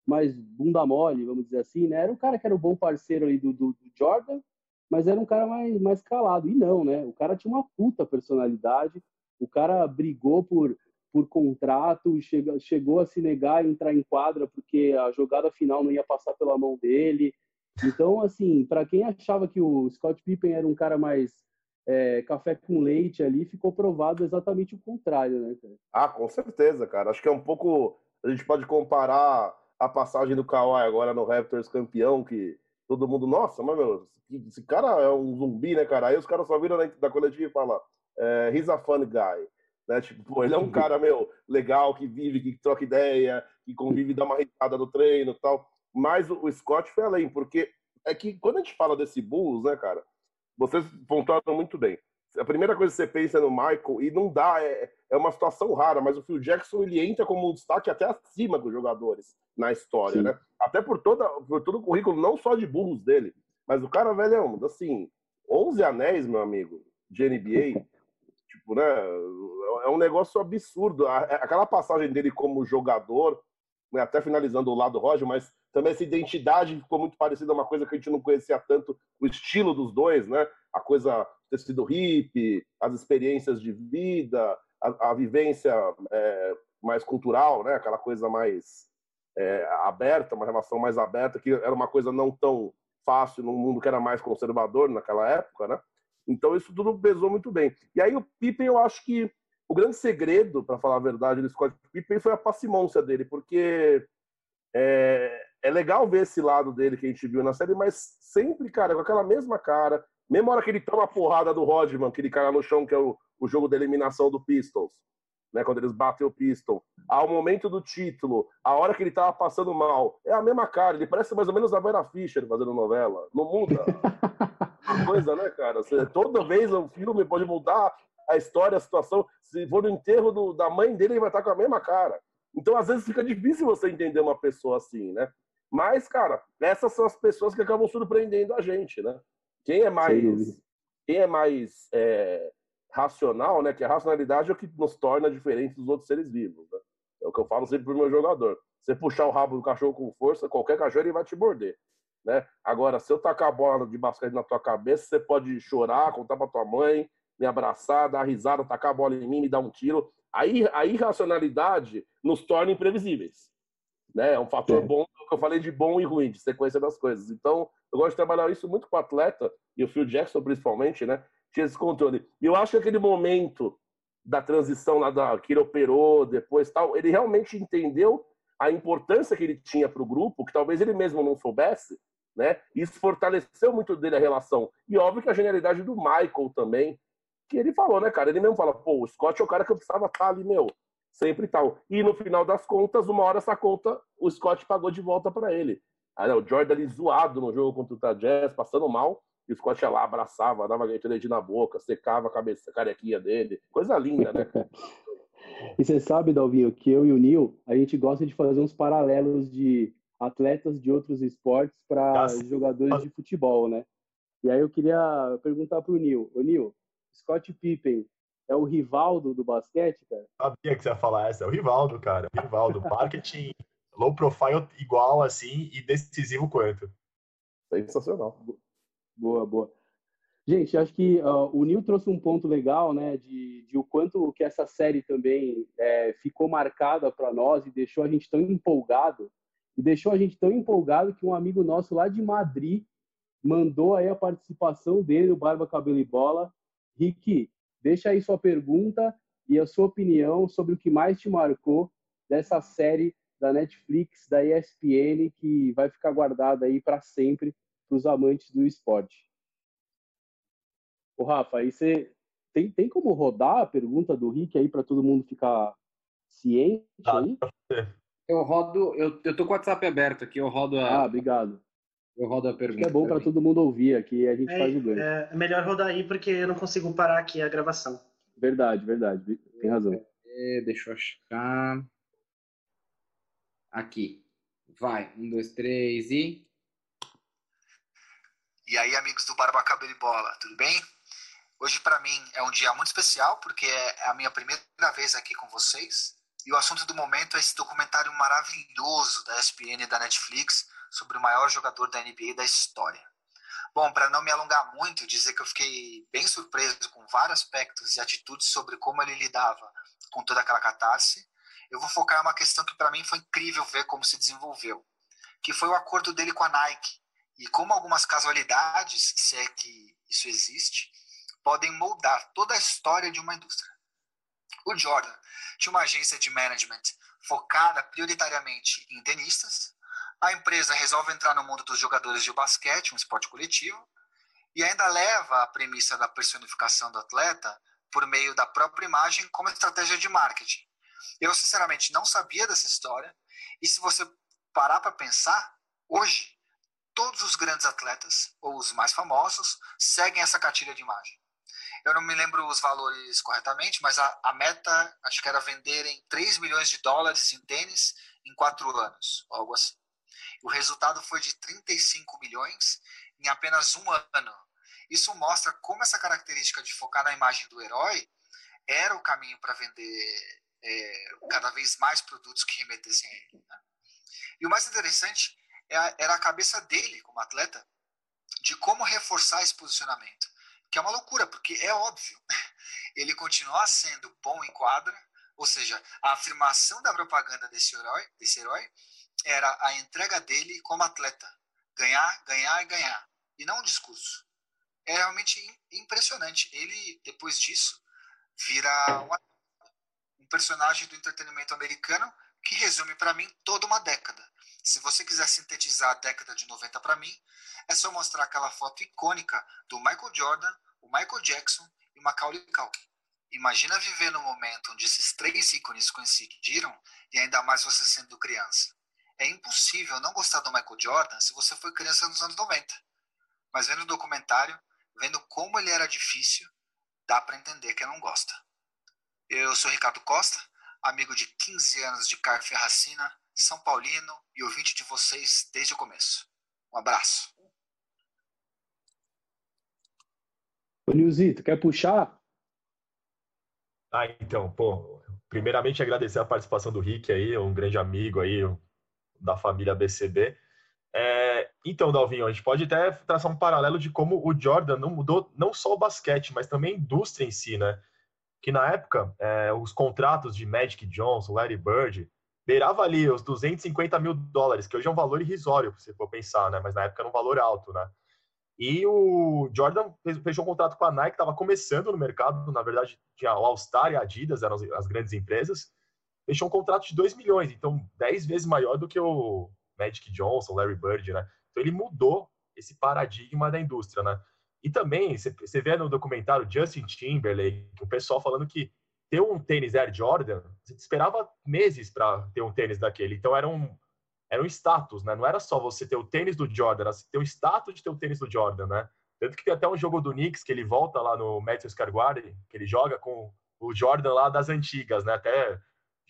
Speaker 4: mais bunda mole, vamos dizer assim, né, era um cara que era o um bom parceiro aí do, do, do Jordan, mas era um cara mais, mais calado. E não, né? O cara tinha uma puta personalidade, o cara brigou por por contrato, chega, chegou a se negar a entrar em quadra porque a jogada final não ia passar pela mão dele. Então, assim, para quem achava que o Scott Pippen era um cara mais é, café com leite ali, ficou provado exatamente o contrário, né?
Speaker 5: Ah, com certeza, cara. Acho que é um pouco. A gente pode comparar a passagem do Kawhi agora no Raptors campeão, que todo mundo, nossa, mas meu, esse cara é um zumbi, né, cara? Aí os caras só viram da coletiva e falam, é, he's a fun guy. Né? Tipo, pô, ele é um cara, meu, legal, que vive, que troca ideia, que convive, dá uma risada no treino e tal. Mas o, Scott foi além, porque é que quando a gente fala desse Bulls, né, cara, vocês pontuaram muito bem. A primeira coisa que você pensa é no Michael, e não dá, é, é uma situação rara, mas o Phil Jackson ele entra como um destaque até acima dos jogadores na história, Sim. né? Até por, toda, por todo o currículo, não só de Bulls dele, mas o cara, velho, é assim, 11 anéis, meu amigo, de NBA, tipo, né? É um negócio absurdo. Aquela passagem dele como jogador, né, até finalizando o lado Roger, mas também essa identidade ficou muito parecida a uma coisa que a gente não conhecia tanto, o estilo dos dois, né? A coisa ter sido hippie, as experiências de vida, a, a vivência é, mais cultural, né? Aquela coisa mais é, aberta, uma relação mais aberta, que era uma coisa não tão fácil num mundo que era mais conservador naquela época, né? Então isso tudo pesou muito bem. E aí o Pippen, eu acho que o grande segredo, para falar a verdade, do Scott Pippen foi a passimôncia dele, porque é, é, legal ver esse lado dele que a gente viu na série, mas sempre, cara, com aquela mesma cara, mesmo hora que ele toma a porrada do Rodman, aquele cara no chão que é o, o jogo da eliminação do Pistols, né, quando eles batem o Pistol, ao momento do título, a hora que ele tava passando mal, é a mesma cara, ele parece mais ou menos a Vera Fischer fazendo novela, não muda. Coisa, né, cara? Você, toda vez o filme pode mudar a história, a situação. Se for no enterro do, da mãe dele, ele vai estar com a mesma cara. Então, às vezes, fica difícil você entender uma pessoa assim, né? Mas, cara, essas são as pessoas que acabam surpreendendo a gente, né? Quem é mais, quem é mais é, racional, né? Que a racionalidade é o que nos torna diferentes dos outros seres vivos. Né? É o que eu falo sempre pro meu jogador. Você puxar o rabo do cachorro com força, qualquer cachorro ele vai te morder. Né? Agora, se eu tacar a bola de basquete na tua cabeça, você pode chorar, contar pra tua mãe, me abraçar, dar risada, tacar a bola em mim, me dar um tiro. Aí a irracionalidade nos torna imprevisíveis. Né? É um fator é. bom, que eu falei de bom e ruim, de sequência das coisas. Então, eu gosto de trabalhar isso muito com o atleta, e o Phil Jackson principalmente, né? Tinha esse controle. E eu acho que aquele momento da transição lá da que ele operou, depois tal, ele realmente entendeu a importância que ele tinha para o grupo, que talvez ele mesmo não soubesse, né? Isso fortaleceu muito dele a relação. E óbvio que a genialidade do Michael também, que ele falou, né, cara? Ele mesmo fala, pô, o Scott é o cara que eu precisava estar ali, meu, sempre tal. E no final das contas, uma hora essa conta, o Scott pagou de volta para ele. Aí, o Jordan ali zoado no jogo contra o Utah Jazz, passando mal, e o Scott ia lá, abraçava, dava Gatorade na boca, secava a cabeça, a carequinha dele. Coisa linda, né?
Speaker 4: e você sabe, Dalvinho, que eu e o Nil, a gente gosta de fazer uns paralelos de atletas de outros esportes para jogadores de futebol, né? E aí eu queria perguntar para o Nil. Ô, Nil, Scott Pippen é o Rivaldo do basquete, cara?
Speaker 6: Sabia que você ia falar essa. É o Rivaldo, cara. O Rivaldo. Marketing low profile igual, assim, e decisivo quanto.
Speaker 5: Sensacional.
Speaker 4: Boa, boa. Gente, acho que uh, o Nil trouxe um ponto legal, né, de, de o quanto que essa série também é, ficou marcada para nós e deixou a gente tão empolgado, e deixou a gente tão empolgado que um amigo nosso lá de Madrid mandou aí a participação dele, o Barba Cabelo e Bola. Rick, deixa aí sua pergunta e a sua opinião sobre o que mais te marcou dessa série da Netflix, da ESPN, que vai ficar guardada aí para sempre para os amantes do esporte. O Rafa, aí você tem, tem como rodar a pergunta do Rick aí para todo mundo ficar ciente aí?
Speaker 7: Eu rodo, eu, eu tô com o WhatsApp aberto aqui, eu rodo a.
Speaker 4: Ah, obrigado.
Speaker 7: Eu rodo a pergunta.
Speaker 4: é bom para todo mundo ouvir aqui, a gente
Speaker 9: é,
Speaker 4: faz o ganho.
Speaker 9: É, melhor rodar aí porque eu não consigo parar aqui a gravação.
Speaker 4: Verdade, verdade. Tem razão.
Speaker 7: É, deixa eu achar. Aqui. Vai. Um, dois, três e.
Speaker 10: E aí, amigos do Barba Cabelo e Bola, tudo bem? Hoje, para mim, é um dia muito especial, porque é a minha primeira vez aqui com vocês. E o assunto do momento é esse documentário maravilhoso da ESPN e da Netflix sobre o maior jogador da NBA da história. Bom, para não me alongar muito, dizer que eu fiquei bem surpreso com vários aspectos e atitudes sobre como ele lidava com toda aquela catarse, eu vou focar em uma questão que para mim foi incrível ver como se desenvolveu, que foi o acordo dele com a Nike, e como algumas casualidades, se é que isso existe, podem moldar toda a história de uma indústria. O Jordan tinha uma agência de management focada prioritariamente em tenistas. A empresa resolve entrar no mundo dos jogadores de basquete, um esporte coletivo, e ainda leva a premissa da personificação do atleta por meio da própria imagem como estratégia de marketing. Eu, sinceramente, não sabia dessa história, e se você parar para pensar, hoje todos os grandes atletas, ou os mais famosos, seguem essa cartilha de imagem. Eu não me lembro os valores corretamente, mas a, a meta, acho que era venderem 3 milhões de dólares em tênis em quatro anos, algo assim. O resultado foi de 35 milhões em apenas um ano. Isso mostra como essa característica de focar na imagem do herói era o caminho para vender é, cada vez mais produtos que remetessem a ele. Né? E o mais interessante era a cabeça dele como atleta de como reforçar esse posicionamento. Que é uma loucura, porque é óbvio. Ele continuar sendo bom em quadra, ou seja, a afirmação da propaganda desse herói, desse herói era a entrega dele como atleta. Ganhar, ganhar e ganhar. E não um discurso. É realmente impressionante. Ele, depois disso, vira um personagem do entretenimento americano que resume para mim toda uma década. Se você quiser sintetizar a década de 90 para mim, é só mostrar aquela foto icônica do Michael Jordan, o Michael Jackson e o Macaulay Culkin. Imagina viver no momento onde esses três ícones coincidiram e ainda mais você sendo criança. É impossível não gostar do Michael Jordan se você foi criança nos anos 90. Mas vendo o documentário, vendo como ele era difícil, dá para entender quem não gosta. Eu sou Ricardo Costa, amigo de 15 anos de Car Ferracina, São Paulino e ouvinte de vocês desde o começo. Um abraço.
Speaker 4: Ô, Nilzito, quer puxar?
Speaker 6: Ah, então, pô, primeiramente agradecer a participação do Rick aí, um grande amigo aí da família BCB. É, então, Dalvinho, a gente pode até traçar um paralelo de como o Jordan não mudou não só o basquete, mas também a indústria em si, né? Que na época, é, os contratos de Magic Johnson, Larry Bird, beirava ali os 250 mil dólares, que hoje é um valor irrisório, se for pensar, né? Mas na época era um valor alto, né? E o Jordan fechou um contrato com a Nike, estava começando no mercado, na verdade tinha o All-Star e a Adidas, eram as grandes empresas. Fechou um contrato de 2 milhões, então 10 vezes maior do que o Magic Johnson, Larry Bird, né? Então ele mudou esse paradigma da indústria, né? E também, você vê no documentário Justin Timberlake, o pessoal falando que ter um tênis Air Jordan, você esperava meses para ter um tênis daquele. Então era um, era um status, né? Não era só você ter o tênis do Jordan, era ter o status de ter o tênis do Jordan, né? Tanto que tem até um jogo do Knicks que ele volta lá no Matthew Scarguardi, que ele joga com o Jordan lá das antigas, né? Até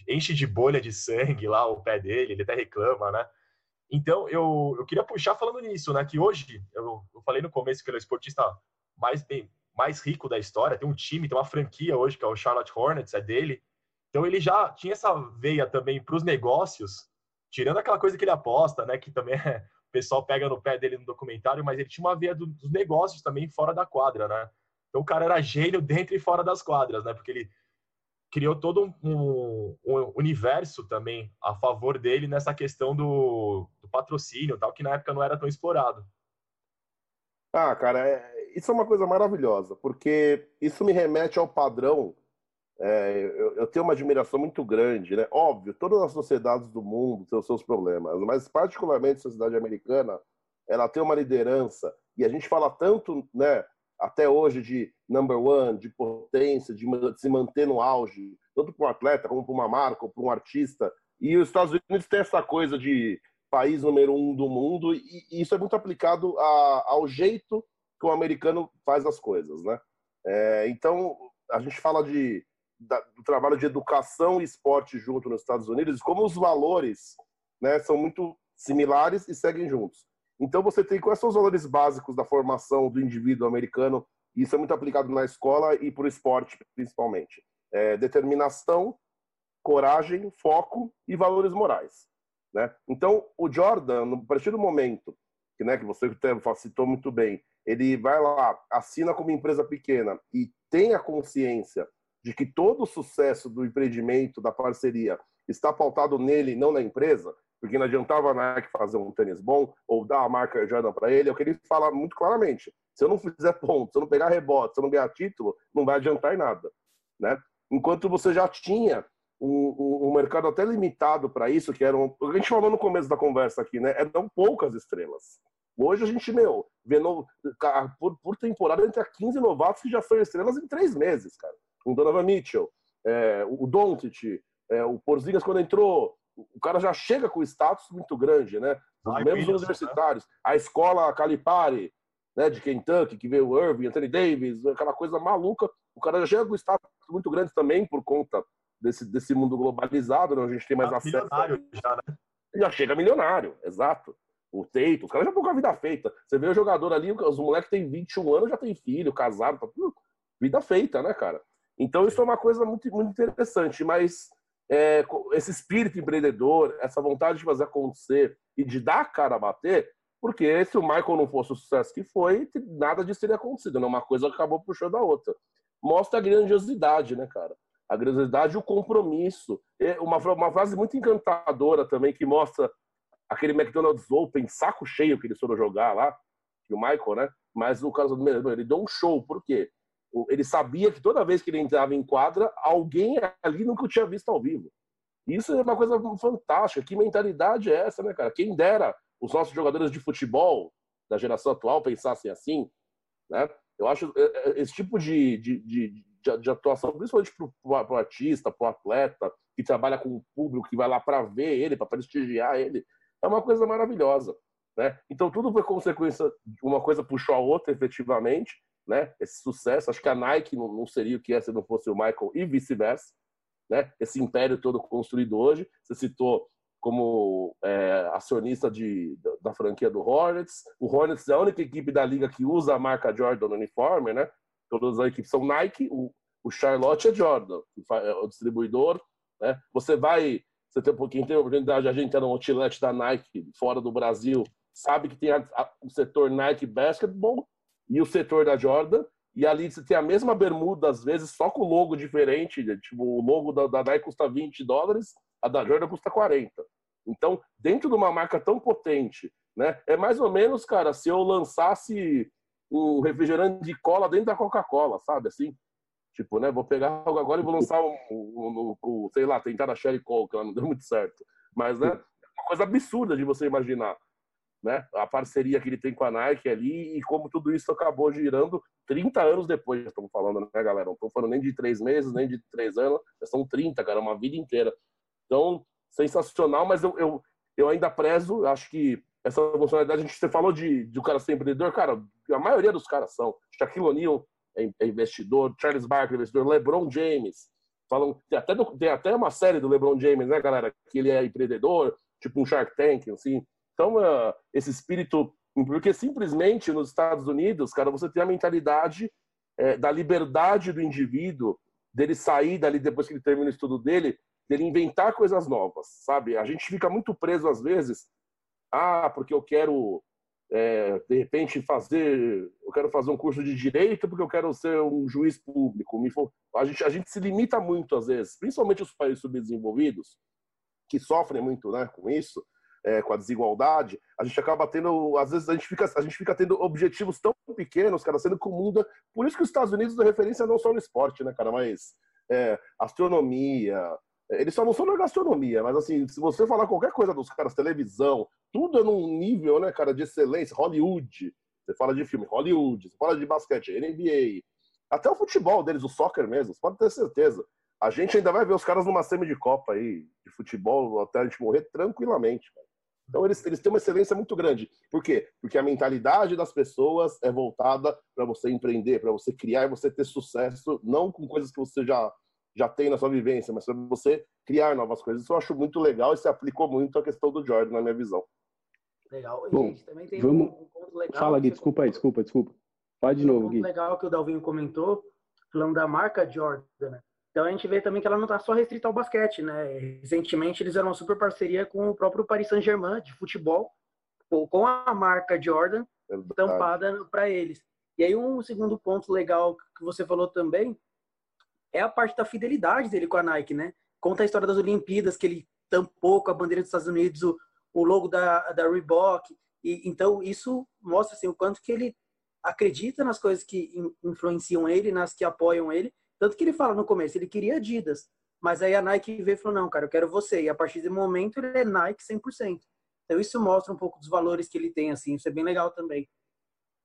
Speaker 6: enche de bolha de sangue lá o pé dele, ele até reclama, né? Então, eu, eu queria puxar falando nisso, né? Que hoje, eu, eu falei no começo que ele é esportista mais, bem, mais rico da história, tem um time, tem uma franquia hoje, que é o Charlotte Hornets, é dele. Então, ele já tinha essa veia também para os negócios, tirando aquela coisa que ele aposta, né, que também é, o pessoal pega no pé dele no documentário, mas ele tinha uma veia do, dos negócios também fora da quadra, né? Então o cara era gênio dentro e fora das quadras, né? Porque ele criou todo um, um, um universo também a favor dele nessa questão do, do, patrocínio, tal, que na época não era tão explorado.
Speaker 5: Ah, cara, é, isso é uma coisa maravilhosa, porque isso me remete ao padrão é, eu, eu, tenho uma admiração muito grande, né? Óbvio, todas as sociedades do mundo têm os seus problemas, mas particularmente a sociedade americana, ela tem uma liderança e a gente fala tanto, né? Até hoje de number one, de potência, de, se manter no auge, tanto para um atleta como para uma marca, ou para um artista. E os Estados Unidos tem essa coisa de país número um do mundo e, e isso é muito aplicado a, ao jeito que o americano faz as coisas, né? É, então a gente fala de da, do trabalho de educação e esporte junto nos Estados Unidos, como os valores né, são muito similares e seguem juntos. Então você tem quais são os valores básicos da formação do indivíduo americano, isso é muito aplicado na escola e para o esporte principalmente. É, determinação, coragem, foco e valores morais. Né? Então o Jordan, a partir do momento que, né, que você citou muito bem, ele vai lá, assina como empresa pequena e tem a consciência de que todo o sucesso do empreendimento, da parceria, está pautado nele, não na empresa, porque não adiantava a Nike fazer um tênis bom ou dar a marca Jordan para ele, é o que ele fala muito claramente. Se eu não fizer ponto, se eu não pegar rebote, se eu não ganhar título, não vai adiantar em nada. Né? Enquanto você já tinha um, um, um mercado até limitado para isso, que eram. A gente falou no começo da conversa aqui, né? Eram poucas estrelas. Hoje a gente, meu, vê no, por, por temporada entre 15 novatos que já são estrelas em três meses, cara o Donovan Mitchell, é, o Doncic, é, o Porzingis quando entrou, o cara já chega com status muito grande, né? Os Ai, mesmos universitários, né? a escola Calipari, né, de Kentucky, que veio o Irving, Anthony Davis, aquela coisa maluca, o cara já chega com status muito grande também por conta desse, desse mundo globalizado, né? A gente tem mais
Speaker 6: tá
Speaker 5: acesso.
Speaker 6: Milionário já, né?
Speaker 5: Já chega milionário, exato. O Teito, os caras já estão com a vida feita. Você vê o jogador ali, os moleques têm 21 anos, já tem filho, casado, tá tudo vida feita, né, cara? Então, isso é uma coisa muito, muito interessante, mas é, esse espírito empreendedor, essa vontade de fazer acontecer e de dar a cara a bater, porque se o Michael não fosse o sucesso que foi, nada disso teria acontecido, né? uma coisa acabou puxando a outra. Mostra a grandiosidade, né, cara? A grandiosidade e o compromisso. Uma, uma frase muito encantadora também, que mostra aquele McDonald's Open, saco cheio que eles foram jogar lá, o Michael, né? Mas caso do ele deu um show, por quê? ele sabia que toda vez que ele entrava em quadra, alguém ali nunca o tinha visto ao vivo. Isso é uma coisa fantástica. Que mentalidade é essa, né, cara? Quem dera os nossos jogadores de futebol da geração atual pensassem assim, né? Eu acho é, é, esse tipo de, de, de, de atuação, principalmente para o artista, para o atleta, que trabalha com o público, que vai lá para ver ele, para prestigiar ele, é uma coisa maravilhosa. Né? Então, tudo foi consequência, uma coisa puxou a outra, efetivamente, né? Esse sucesso. Acho que a Nike não, não seria o que é se não fosse o Michael e vice-versa, né? Esse império todo construído hoje. Você citou como é, acionista de, da, da, franquia do Hornets. O Hornets é a única equipe da liga que usa a marca Jordan no uniforme, né? Todas as equipes são Nike. O, o Charlotte é Jordan, é o distribuidor. Né? Você vai, você tem um pouquinho tem a oportunidade de a gente entrar no outlet da Nike fora do Brasil, sabe que tem a, a, o setor Nike Basketball e o setor da Jordan. E ali você tem a mesma bermuda, às vezes, só com logo diferente. Né? Tipo, o logo da, da Nike custa 20 dólares, a da Jordan custa 40. Então, dentro de uma marca tão potente, né? É mais ou menos, cara, se eu lançasse um refrigerante de cola dentro da Coca-Cola, sabe? Assim, tipo, né? Vou pegar algo agora e vou lançar um, sei lá, tentar a Sherry Coke, ela não deu muito certo. Mas, né? É uma coisa absurda de você imaginar, né? A parceria que ele tem com a Nike ali e como tudo isso acabou girando 30 anos depois, estamos falando, né, galera? Não estamos falando nem de três meses, nem de três anos, são 30, cara, uma vida inteira. Então, sensacional, mas eu, eu, eu ainda prezo, acho que essa funcionalidade, a gente, você falou de, de o cara ser empreendedor, cara, a maioria dos caras são. Shaquille O'Neal é, é investidor, Charles Barkley é investidor, LeBron James, falam, tem até, tem até uma série do LeBron James, né, galera, que ele é empreendedor, tipo um Shark Tank, assim. Então, uh, esse espírito, porque simplesmente nos Estados Unidos, cara, você tem a mentalidade é, da liberdade do indivíduo, dele sair dali depois que ele termina o estudo dele, dele inventar coisas novas, sabe? A gente fica muito preso às vezes, ah, porque eu quero é, de repente fazer, eu quero fazer um curso de direito porque eu quero ser um juiz público. A gente, a gente se limita muito às vezes, principalmente os países subdesenvolvidos que sofrem muito, né, com isso, é, com a desigualdade. A gente acaba tendo, às vezes a gente fica, a gente fica tendo objetivos tão pequenos, cara, sendo que o mundo, é, por isso que os Estados Unidos é referência não só no esporte, né, cara, mas é, astronomia, eles só não são na gastronomia, mas assim, se você falar qualquer coisa dos caras, televisão, tudo é num nível, né, cara, de excelência. Hollywood, você fala de filme, Hollywood, você fala de basquete, NBA, até o futebol deles, o soccer mesmo, você pode ter certeza. A gente ainda vai ver os caras numa semi de Copa aí, de futebol, até a gente morrer tranquilamente, cara. Então eles, eles têm uma excelência muito grande. Por quê? Porque a mentalidade das pessoas é voltada para você empreender, para você criar e você ter sucesso, não com coisas que você já já tem na sua vivência, mas sobre você criar novas coisas. Isso eu acho muito legal e se aplicou muito à questão do Jordan, na minha visão.
Speaker 8: Legal. E,
Speaker 4: Bom,
Speaker 8: gente, também tem
Speaker 4: vamos...
Speaker 8: um, ponto legal.
Speaker 4: Fala, Gui, desculpa aí, desculpa, desculpa. Fala de novo,
Speaker 8: um
Speaker 4: Gui.
Speaker 8: legal que o Dalvinho comentou, falando da marca Jordan, né? Então a gente vê também que ela não está só restrita ao basquete, né? Recentemente eles eram uma super parceria com o próprio Paris Saint-Germain de futebol, com a marca Jordan estampada para eles. E aí um segundo ponto legal que você falou também é a parte da fidelidade dele com a Nike, né? Conta a história das Olimpíadas, que ele tampou com a bandeira dos Estados Unidos o, o logo da, da Reebok. E, então, isso mostra assim, o quanto que ele acredita nas coisas que influenciam ele, nas que apoiam ele. Tanto que ele fala no começo, ele queria Adidas. Mas aí a Nike veio e falou, não, cara, eu quero você. E a partir do momento ele é Nike 100%. Então isso mostra um pouco dos valores que ele tem, assim. Isso é bem legal também.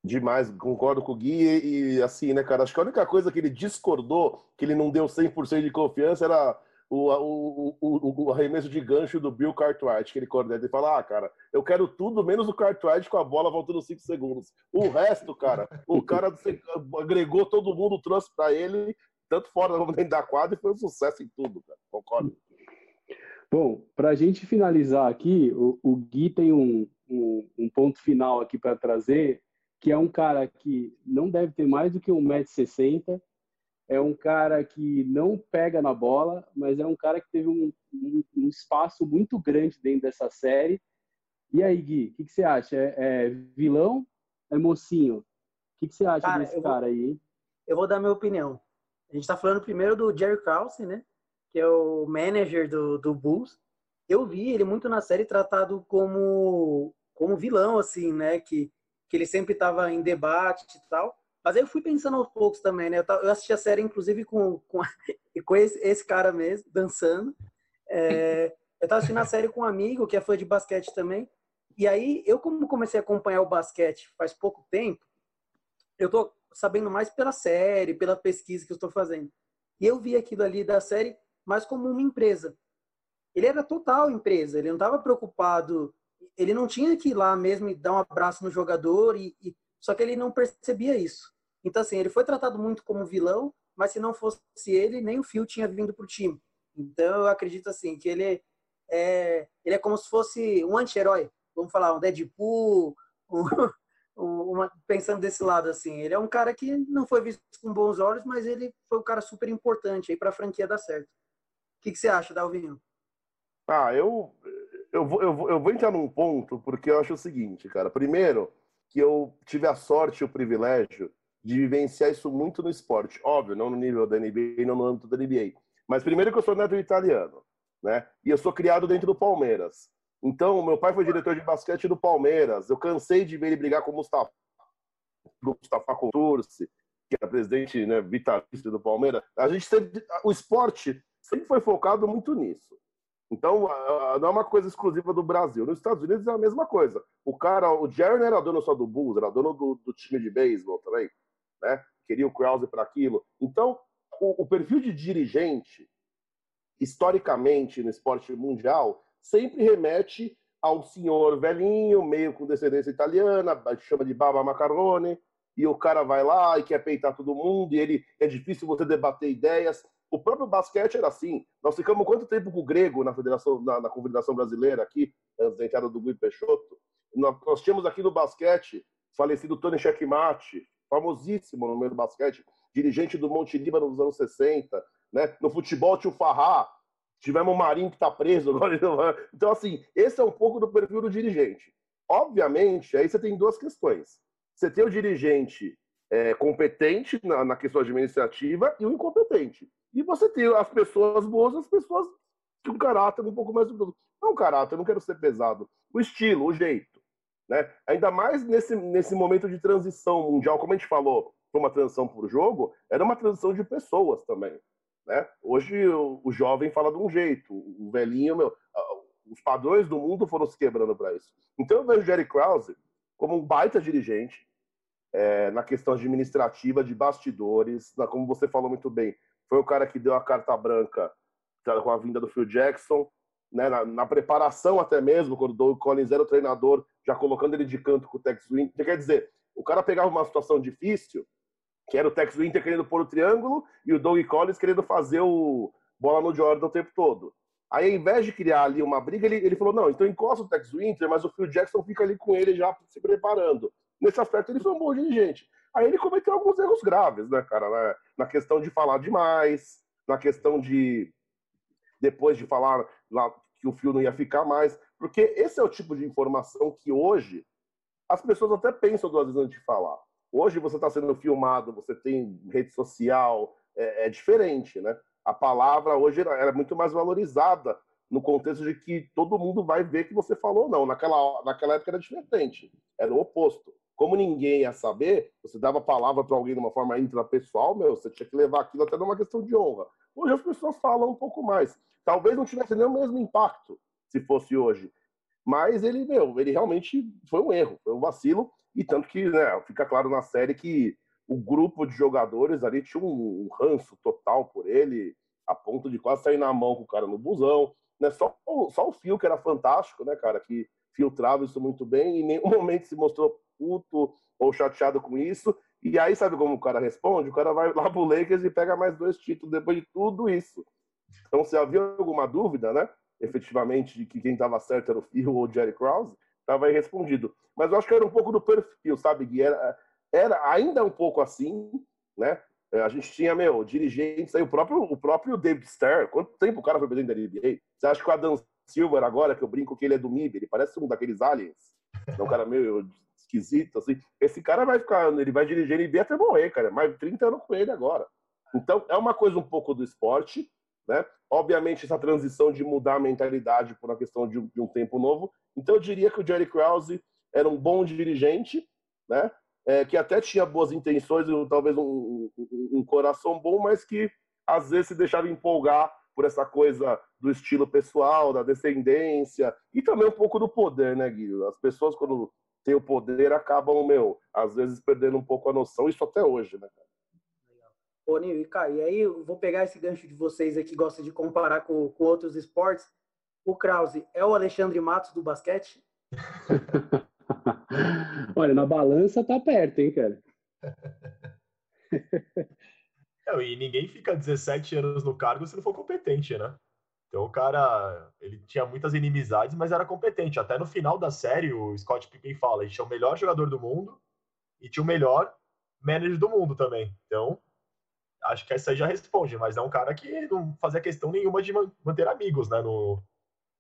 Speaker 5: Demais, concordo com o Gui e, e, assim, né, cara, acho que a única coisa que ele discordou, que ele não deu 100% de confiança, era o, o, o, o, arremesso de gancho do Bill Cartwright, que ele coordena e fala, ah, cara, eu quero tudo menos o Cartwright com a bola voltando 5 segundos. O resto, cara, o cara agregou todo mundo, trouxe para ele, tanto fora dentro da quadra, e foi um sucesso em tudo, cara, concordo.
Speaker 4: Bom, para a gente finalizar aqui, o, o Gui tem um, um, um ponto final aqui para trazer, que é um cara que não deve ter mais do que 1,60m, é um cara que não pega na bola, mas é um cara que teve um, um, um espaço muito grande dentro dessa série. E aí, Gui, o que, que, você acha? É, é, vilão? É mocinho? O que, que você acha cara, desse vou, cara aí? Hein?
Speaker 8: Eu vou dar minha opinião. A gente está falando primeiro do Jerry Krause, né? Que é o manager do, do Bulls. Eu vi ele muito na série tratado como, como vilão, assim, né? Que que ele sempre estava em debate e tal. Mas aí eu fui pensando aos poucos também, né? Eu, assisti a série, inclusive, com, com, com esse, esse cara mesmo, dançando. É, eu estava assistindo a série com um amigo que é fã de basquete também. E aí, eu como comecei a acompanhar o basquete faz pouco tempo, eu tô sabendo mais pela série, pela pesquisa que eu estou fazendo. E eu vi aquilo ali da série mais como uma empresa. Ele era total empresa, ele não estava preocupado ele não tinha que ir lá mesmo e dar um abraço no jogador, e, e, só que ele não percebia isso. Então, assim, ele foi tratado muito como vilão, mas se não fosse ele, nem o Phil tinha vindo pro time. Então, eu acredito, assim, que ele é, ele é como se fosse um anti-herói. Vamos falar, um Deadpool, um, uma, pensando desse lado, assim. Ele é um cara que não foi visto com bons olhos, mas ele foi um cara super importante aí para a franquia dar certo. O que, que você acha, Dalvinho?
Speaker 5: Ah, eu, eu, vou, eu, vou, eu vou entrar num ponto, porque eu acho o seguinte, cara. Primeiro, que eu tive a sorte e o privilégio de vivenciar isso muito no esporte. Óbvio, não no nível da NBA, não no âmbito da NBA. Mas primeiro que eu sou neto italiano, né? E eu sou criado dentro do Palmeiras. Então, meu pai foi diretor de basquete do Palmeiras. Eu cansei de ver ele brigar com o Mustafa, Mustafa Contursi, que era presidente né, vitalício do Palmeiras. A gente sempre, o esporte sempre foi focado muito nisso. Então, não é uma coisa exclusiva do Brasil. Nos Estados Unidos é a mesma coisa. O cara, o Jerry não era dono só do Bulls, era dono do, do time de beisebol também, né? Queria o Krause para aquilo. Então, o, o, perfil de dirigente, historicamente no esporte mundial, sempre remete a um senhor velhinho, meio com descendência italiana, chama de Baba Macaroni, e o cara vai lá e quer peitar todo mundo, e ele é difícil você debater ideias. O próprio basquete era assim. Nós ficamos quanto tempo com o grego na Federação, na, na Confederação Brasileira aqui, antes da entrada do Gui Peixoto? Nós, tínhamos aqui no basquete falecido Tony Checkmate, famosíssimo no meio do basquete, dirigente do Monte Líbano nos anos 60. Né? No futebol tinha o Farrá, tivemos o Marinho que está preso agora. Então, assim, esse é um pouco do perfil do dirigente. Obviamente, aí você tem duas questões. Você tem o dirigente é, competente na, na, questão administrativa e o incompetente. E você tem as pessoas boas as pessoas com um caráter um pouco mais... Não caráter, eu não quero ser pesado. O estilo, o jeito. Né? Ainda mais nesse, nesse momento de transição mundial, como a gente falou, foi uma transição por jogo, era uma transição de pessoas também. Né? Hoje o, o, jovem fala de um jeito, o velhinho, meu, os padrões do mundo foram se quebrando para isso. Então eu vejo Jerry Krause como um baita dirigente é, na questão administrativa de bastidores, na, como você falou muito bem, foi o cara que deu a carta branca com a vinda do Phil Jackson, né, na, na, preparação até mesmo, quando o Doug Collins era o treinador, já colocando ele de canto com o Tex Winter. Quer dizer, o cara pegava uma situação difícil que era o Tex Winter querendo pôr o triângulo e o Doug Collins querendo fazer o bola no Jordan o tempo todo. Aí, ao invés de criar ali uma briga, ele, ele falou: não, então encosta o Tex Winter, mas o Phil Jackson fica ali com ele já se preparando. Nesse aspecto, ele foi um bom dirigente. Aí ele cometeu alguns erros graves, né, cara? Né? Na questão de falar demais, na questão de, depois de falar lá que o fio não ia ficar mais, porque esse é o tipo de informação que hoje as pessoas até pensam duas vezes antes de falar. Hoje você está sendo filmado, você tem rede social, é, é, diferente, né? A palavra hoje era, era, muito mais valorizada no contexto de que todo mundo vai ver que você falou não. Naquela, naquela época era diferente, era o oposto. Como ninguém ia saber, você dava palavra para alguém de uma forma intrapessoal, meu, você tinha que levar aquilo até numa questão de honra. Hoje as pessoas falam um pouco mais. Talvez não tivesse nem o mesmo impacto se fosse hoje. Mas ele, meu, ele realmente foi um erro, foi um vacilo. E tanto que né, fica claro na série que o grupo de jogadores ali tinha um, ranço total por ele, a ponto de quase sair na mão com o cara no busão. Né? Só, só o Fio, que era fantástico, né, cara, que filtrava isso muito bem e em nenhum momento se mostrou puto ou chateado com isso. E aí, sabe como o cara responde? O cara vai lá pro Lakers e pega mais dois títulos depois de tudo isso. Então, se havia alguma dúvida, né, efetivamente, de que quem estava certo era o Phil ou o Jerry Krause, estava respondido. Mas eu acho que era um pouco do perfil, sabe, Gui? Era, era ainda um pouco assim, né? É, a gente tinha, meu, dirigentes aí, o próprio, o próprio David Stern. Quanto tempo o cara foi presidente da NBA? Você acha que o Adam Silver, agora, que eu brinco que ele é do MIB, ele parece um daqueles aliens? É um cara meio esquisito, assim. Esse cara vai ficar, ele vai dirigir NBA até morrer, cara. Mais 30 anos com ele agora. Então, é uma coisa um pouco do esporte, né? Obviamente, essa transição de mudar a mentalidade por uma questão de, de um tempo novo. Então, eu diria que o Jerry Krause era um bom dirigente, né? É, que até tinha boas intenções, talvez um, um, um, coração bom, mas que às vezes se deixava empolgar por essa coisa do estilo pessoal, da descendência e também um pouco do poder, né, Guilherme? As pessoas, quando têm o poder, acabam, meu, às vezes perdendo um pouco a noção, isso até hoje, né, cara?
Speaker 8: Ô, Nil, e Caio, e aí eu vou pegar esse gancho de vocês aqui que gostam de comparar com, com outros esportes. O Krause é o Alexandre Matos do basquete?
Speaker 4: Olha, na balança tá perto, hein, cara?
Speaker 6: Não, e ninguém fica 17 anos no cargo se não for competente, né? Então o cara, ele tinha muitas inimizades, mas era competente. Até no final da série, o Scott Pippen fala, ele tinha o melhor jogador do mundo e tinha o melhor manager do mundo também. Então, acho que essa aí já responde, mas é um cara que não fazia questão nenhuma de manter amigos, né? No,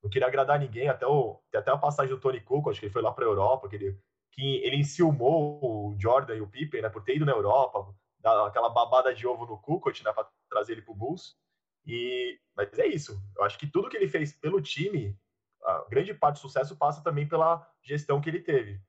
Speaker 6: não queria agradar ninguém, até o, até a passagem do Tony Cook, acho que ele foi lá para a Europa, que ele, que ele enciumou o Jordan e o Pippen, né, por ter ido na Europa, dar aquela babada de ovo no Kukoc, né, para trazer ele para o Bulls. E, mas é isso. Eu acho que tudo que ele fez pelo time, a grande parte do sucesso passa também pela gestão que ele teve.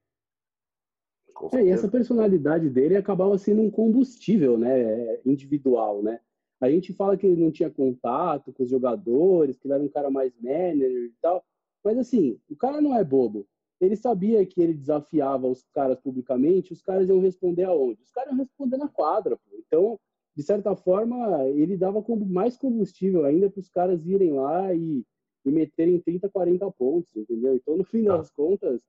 Speaker 4: É, e essa personalidade dele acabava sendo um combustível, né, individual, né? A gente fala que ele não tinha contato com os jogadores, que ele era um cara mais manager e tal, mas assim, o cara não é bobo. Ele sabia que ele desafiava os caras publicamente, os caras iam responder aonde? Os caras iam responder na quadra, pô. Então, de certa forma, ele dava mais combustível ainda para os caras irem lá e, e meterem 30, 40 pontos, entendeu? Então, no fim das contas,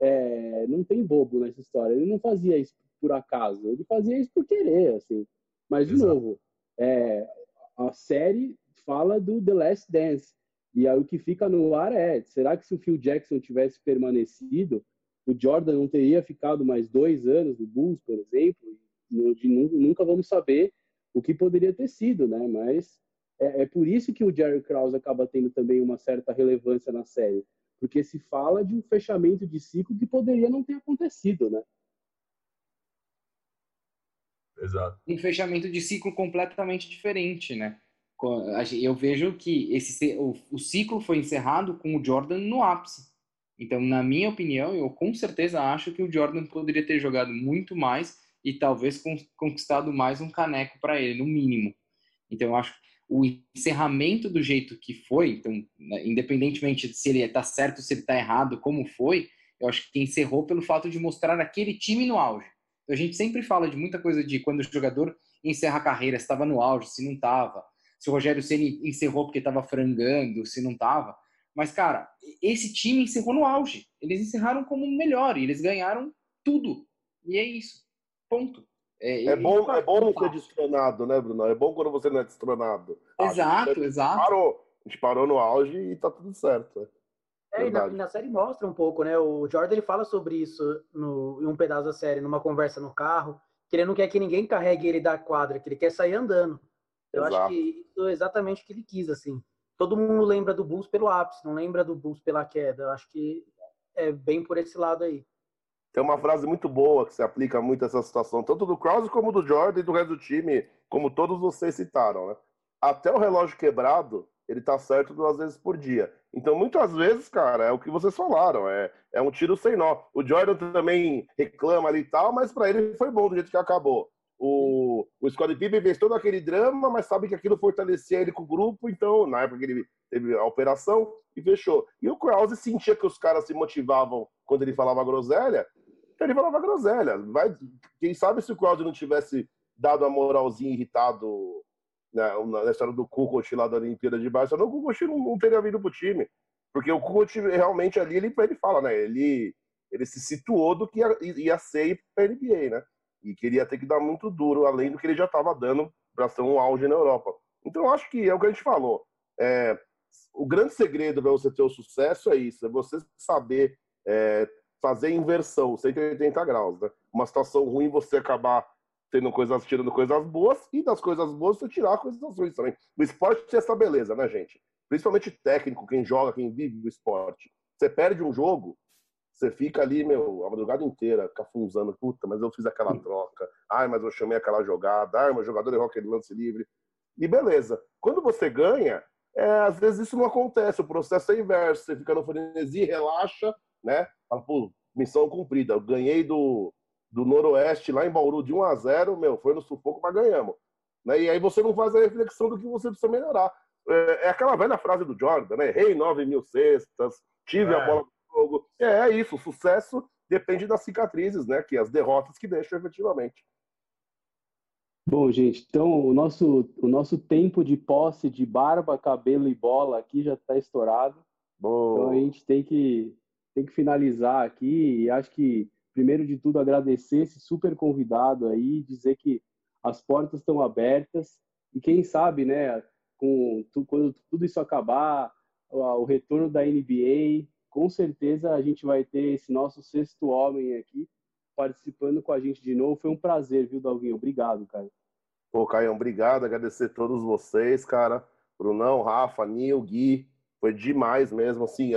Speaker 4: é, não tem bobo nessa história. Ele não fazia isso por acaso, ele fazia isso por querer, assim. Mas, de Exato. novo, é, a série fala do The Last Dance. E aí o que fica no ar é: será que se o Phil Jackson tivesse permanecido, o Jordan não teria ficado mais dois anos no Bulls, por exemplo? De, nunca vamos saber o que poderia ter sido, né? Mas é, é por isso que o Jerry Krause acaba tendo também uma certa relevância na série, porque se fala de um fechamento de ciclo que poderia não ter acontecido, né?
Speaker 6: Exato.
Speaker 7: Um fechamento de ciclo completamente diferente, né? Eu vejo que esse o, ciclo foi encerrado com o Jordan no ápice. Então, na minha opinião, eu com certeza acho que o Jordan poderia ter jogado muito mais e talvez conquistado mais um caneco para ele, no mínimo. Então, eu acho o encerramento do jeito que foi, então, né, independentemente de se ele está certo, se ele está errado, como foi, eu acho que encerrou pelo fato de mostrar aquele time no auge. Então, a gente sempre fala de muita coisa de quando o jogador encerra a carreira, se estava no auge, se não estava, se o Rogério Ceni encerrou porque estava frangando, se não estava. Mas, cara, esse time encerrou no auge. Eles encerraram como o melhor e eles ganharam tudo. E é isso. Ponto.
Speaker 5: É, é bom, é bom não ser destronado, né, Bruno? É bom quando você não é destronado.
Speaker 7: Exato, exato.
Speaker 5: Parou, a gente parou no auge e tá tudo certo.
Speaker 8: É, e na, na, série mostra um pouco, né? O Jordan ele fala sobre isso no, em um pedaço da série, numa conversa no carro, que ele não quer que ninguém carregue ele da quadra, que ele quer sair andando. Eu Exato. acho que isso é exatamente o que ele quis, assim. Todo mundo lembra do Bulls pelo ápice, não lembra do Bulls pela queda. Eu acho que é bem por esse lado aí.
Speaker 5: Tem uma frase muito boa que se aplica muito a essa situação, tanto do Krause como do Jordan e do resto do time, como todos vocês citaram, né? Até o relógio quebrado, ele tá certo duas vezes por dia. Então, muitas vezes, cara, é o que vocês falaram, é, é um tiro sem nó. O Jordan também reclama ali e tal, mas para ele foi bom do jeito que acabou. O, o Scott Pippen fez todo aquele drama, mas sabe que aquilo fortalecia ele com o grupo, então, na época que ele teve a operação, e fechou. E o Krause sentia que os caras se motivavam quando ele falava groselha, ele falava groselha. Quem sabe se o Krause não tivesse dado a moralzinha irritado na, na história do Kukoc lá da Olimpíada de Barcelona, o Kukoc não, não teria vindo pro time. Porque o Kukoc realmente ali, ele, ele fala, né? Ele, ele se situou do que ia, ia ser para NBA, né? E queria ter que dar muito duro, além do que ele já estava dando para ser um auge na Europa. Então, acho que é o que a gente falou. É, o grande segredo para você ter o sucesso é isso, é você saber é, fazer inversão, 180 graus, né? Uma situação ruim, você acabar tendo coisas, tirando coisas boas, e das coisas boas você tirar coisas ruins também. O esporte tem essa beleza, né, gente? Principalmente técnico, quem joga, quem vive o esporte. Você perde um jogo, você fica ali, meu, a madrugada inteira, cafunzando, puta, mas eu fiz aquela troca, ai, mas eu chamei aquela jogada, ai, meu jogador errou aquele lance livre. E beleza. Quando você ganha, é, às vezes isso não acontece, o processo é inverso, você fica no frenesi, relaxa, né? Fala, pô, missão cumprida, eu ganhei do, do Noroeste lá em Bauru de 1 a 0 meu, foi no sufoco, mas ganhamos. Né? E aí você não faz a reflexão do que você precisa melhorar. É, é aquela velha frase do Jordan, né? Rei 9 mil cestas, tive é. a bola no jogo. É, é isso, o sucesso depende das cicatrizes, né? Que as derrotas que deixam efetivamente.
Speaker 4: Bom, gente, então o nosso, o nosso tempo de posse de barba, cabelo e bola aqui já está estourado. Bom. Então a gente tem que, tem que finalizar aqui e acho que primeiro de tudo, agradecer esse super convidado aí, dizer que as portas estão abertas e quem sabe, né, com quando tudo isso acabar, o retorno da NBA, com certeza a gente vai ter esse nosso sexto homem aqui participando com a gente de novo. Foi um prazer, viu, Dalvinho? Obrigado, cara.
Speaker 5: Pô, Caio, obrigado. Agradecer a todos vocês, cara. Brunão, Rafa, Nil, Gui. Foi demais mesmo, assim,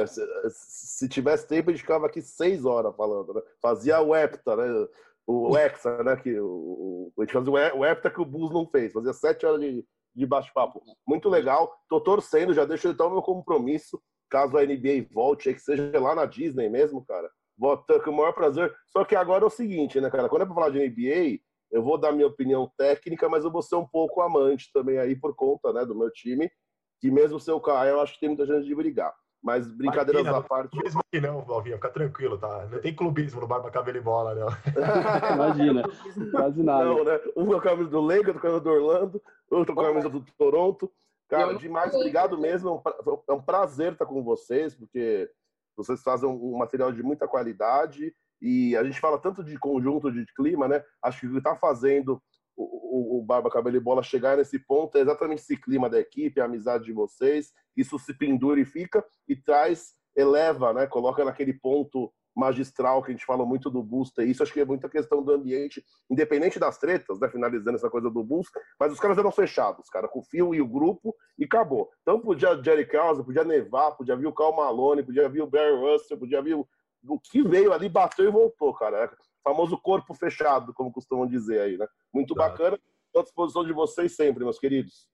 Speaker 5: se tivesse tempo a gente ficava aqui seis horas falando, né? Fazia o Hepta, né? O Hexa, né? Que o, a gente fazia o Hepta que o Bus não fez. Fazia sete horas de, de bate-papo. Muito legal. Tô torcendo, já deixo então meu compromisso. Caso a NBA volte, que seja lá na Disney mesmo, cara. Volta com o maior prazer. Só que agora é o seguinte, né, cara? Quando é pra falar de NBA, eu vou dar minha opinião técnica, mas eu vou ser um pouco amante também aí por conta, né, do meu time. Que mesmo se eu cair, eu acho que tem muita chance de brigar. Mas brincadeiras
Speaker 6: Imagina,
Speaker 5: à parte.
Speaker 6: Mesmo que não, Valvinho, fica tranquilo, tá? Não tem clubismo no Barba Cabelo e Bola, não.
Speaker 4: Imagina, quase nada.
Speaker 5: Não, né? Um com a camisa do Lakers, outro com a camisa do Orlando, outro com a camisa do Toronto. Cara, demais, obrigado mesmo. É um prazer estar com vocês, porque vocês fazem um material de muita qualidade e a gente fala tanto de conjunto de clima, né? Acho que o que está fazendo o, o, Barba Cabelo e Bola chegar nesse ponto é exatamente esse clima da equipe, a amizade de vocês. Isso se pendura e fica e traz, eleva, né? Coloca naquele ponto magistral que a gente fala muito do Busta. Isso acho que é muita questão do ambiente, independente das tretas, né? Finalizando essa coisa do Bulls, mas os caras eram fechados, cara, com o Fio e o grupo e acabou. Então podia Jerry Krause, podia nevar, podia vir o Cal Malone, podia vir o Barry Russell, podia vir o, o que veio ali, bateu e voltou, cara. Famoso corpo fechado, como costumam dizer aí, né? Muito tá. bacana. Estou à disposição de vocês sempre, meus queridos.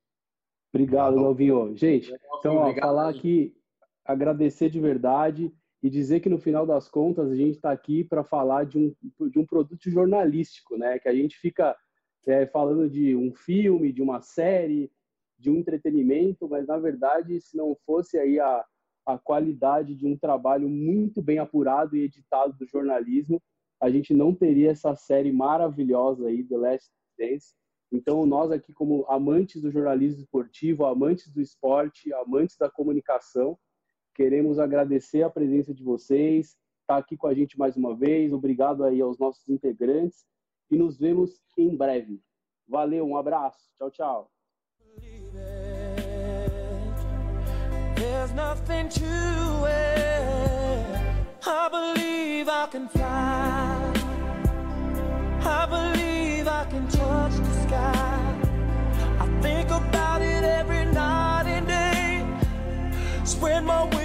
Speaker 4: Obrigado, Novinho. Gente, então, ó, falar aqui, agradecer de verdade e dizer que no final das contas a gente está aqui para falar de um, de um produto jornalístico, né? Que a gente fica é, falando de um filme, de uma série, de um entretenimento, mas na verdade, se não fosse aí a, a qualidade de um trabalho muito bem apurado e editado do jornalismo, a gente não teria essa série maravilhosa aí, The Last Dance. Então, nós aqui, como amantes do jornalismo esportivo, amantes do esporte, amantes da comunicação, Queremos agradecer a presença de vocês, estar tá aqui com a gente mais uma vez. Obrigado aí aos nossos integrantes e nos vemos em breve. Valeu, um abraço. Tchau, tchau. There's nothing to it. I believe I can fly. I believe
Speaker 11: I can touch the sky. I think about it every night and day. Spread my wings.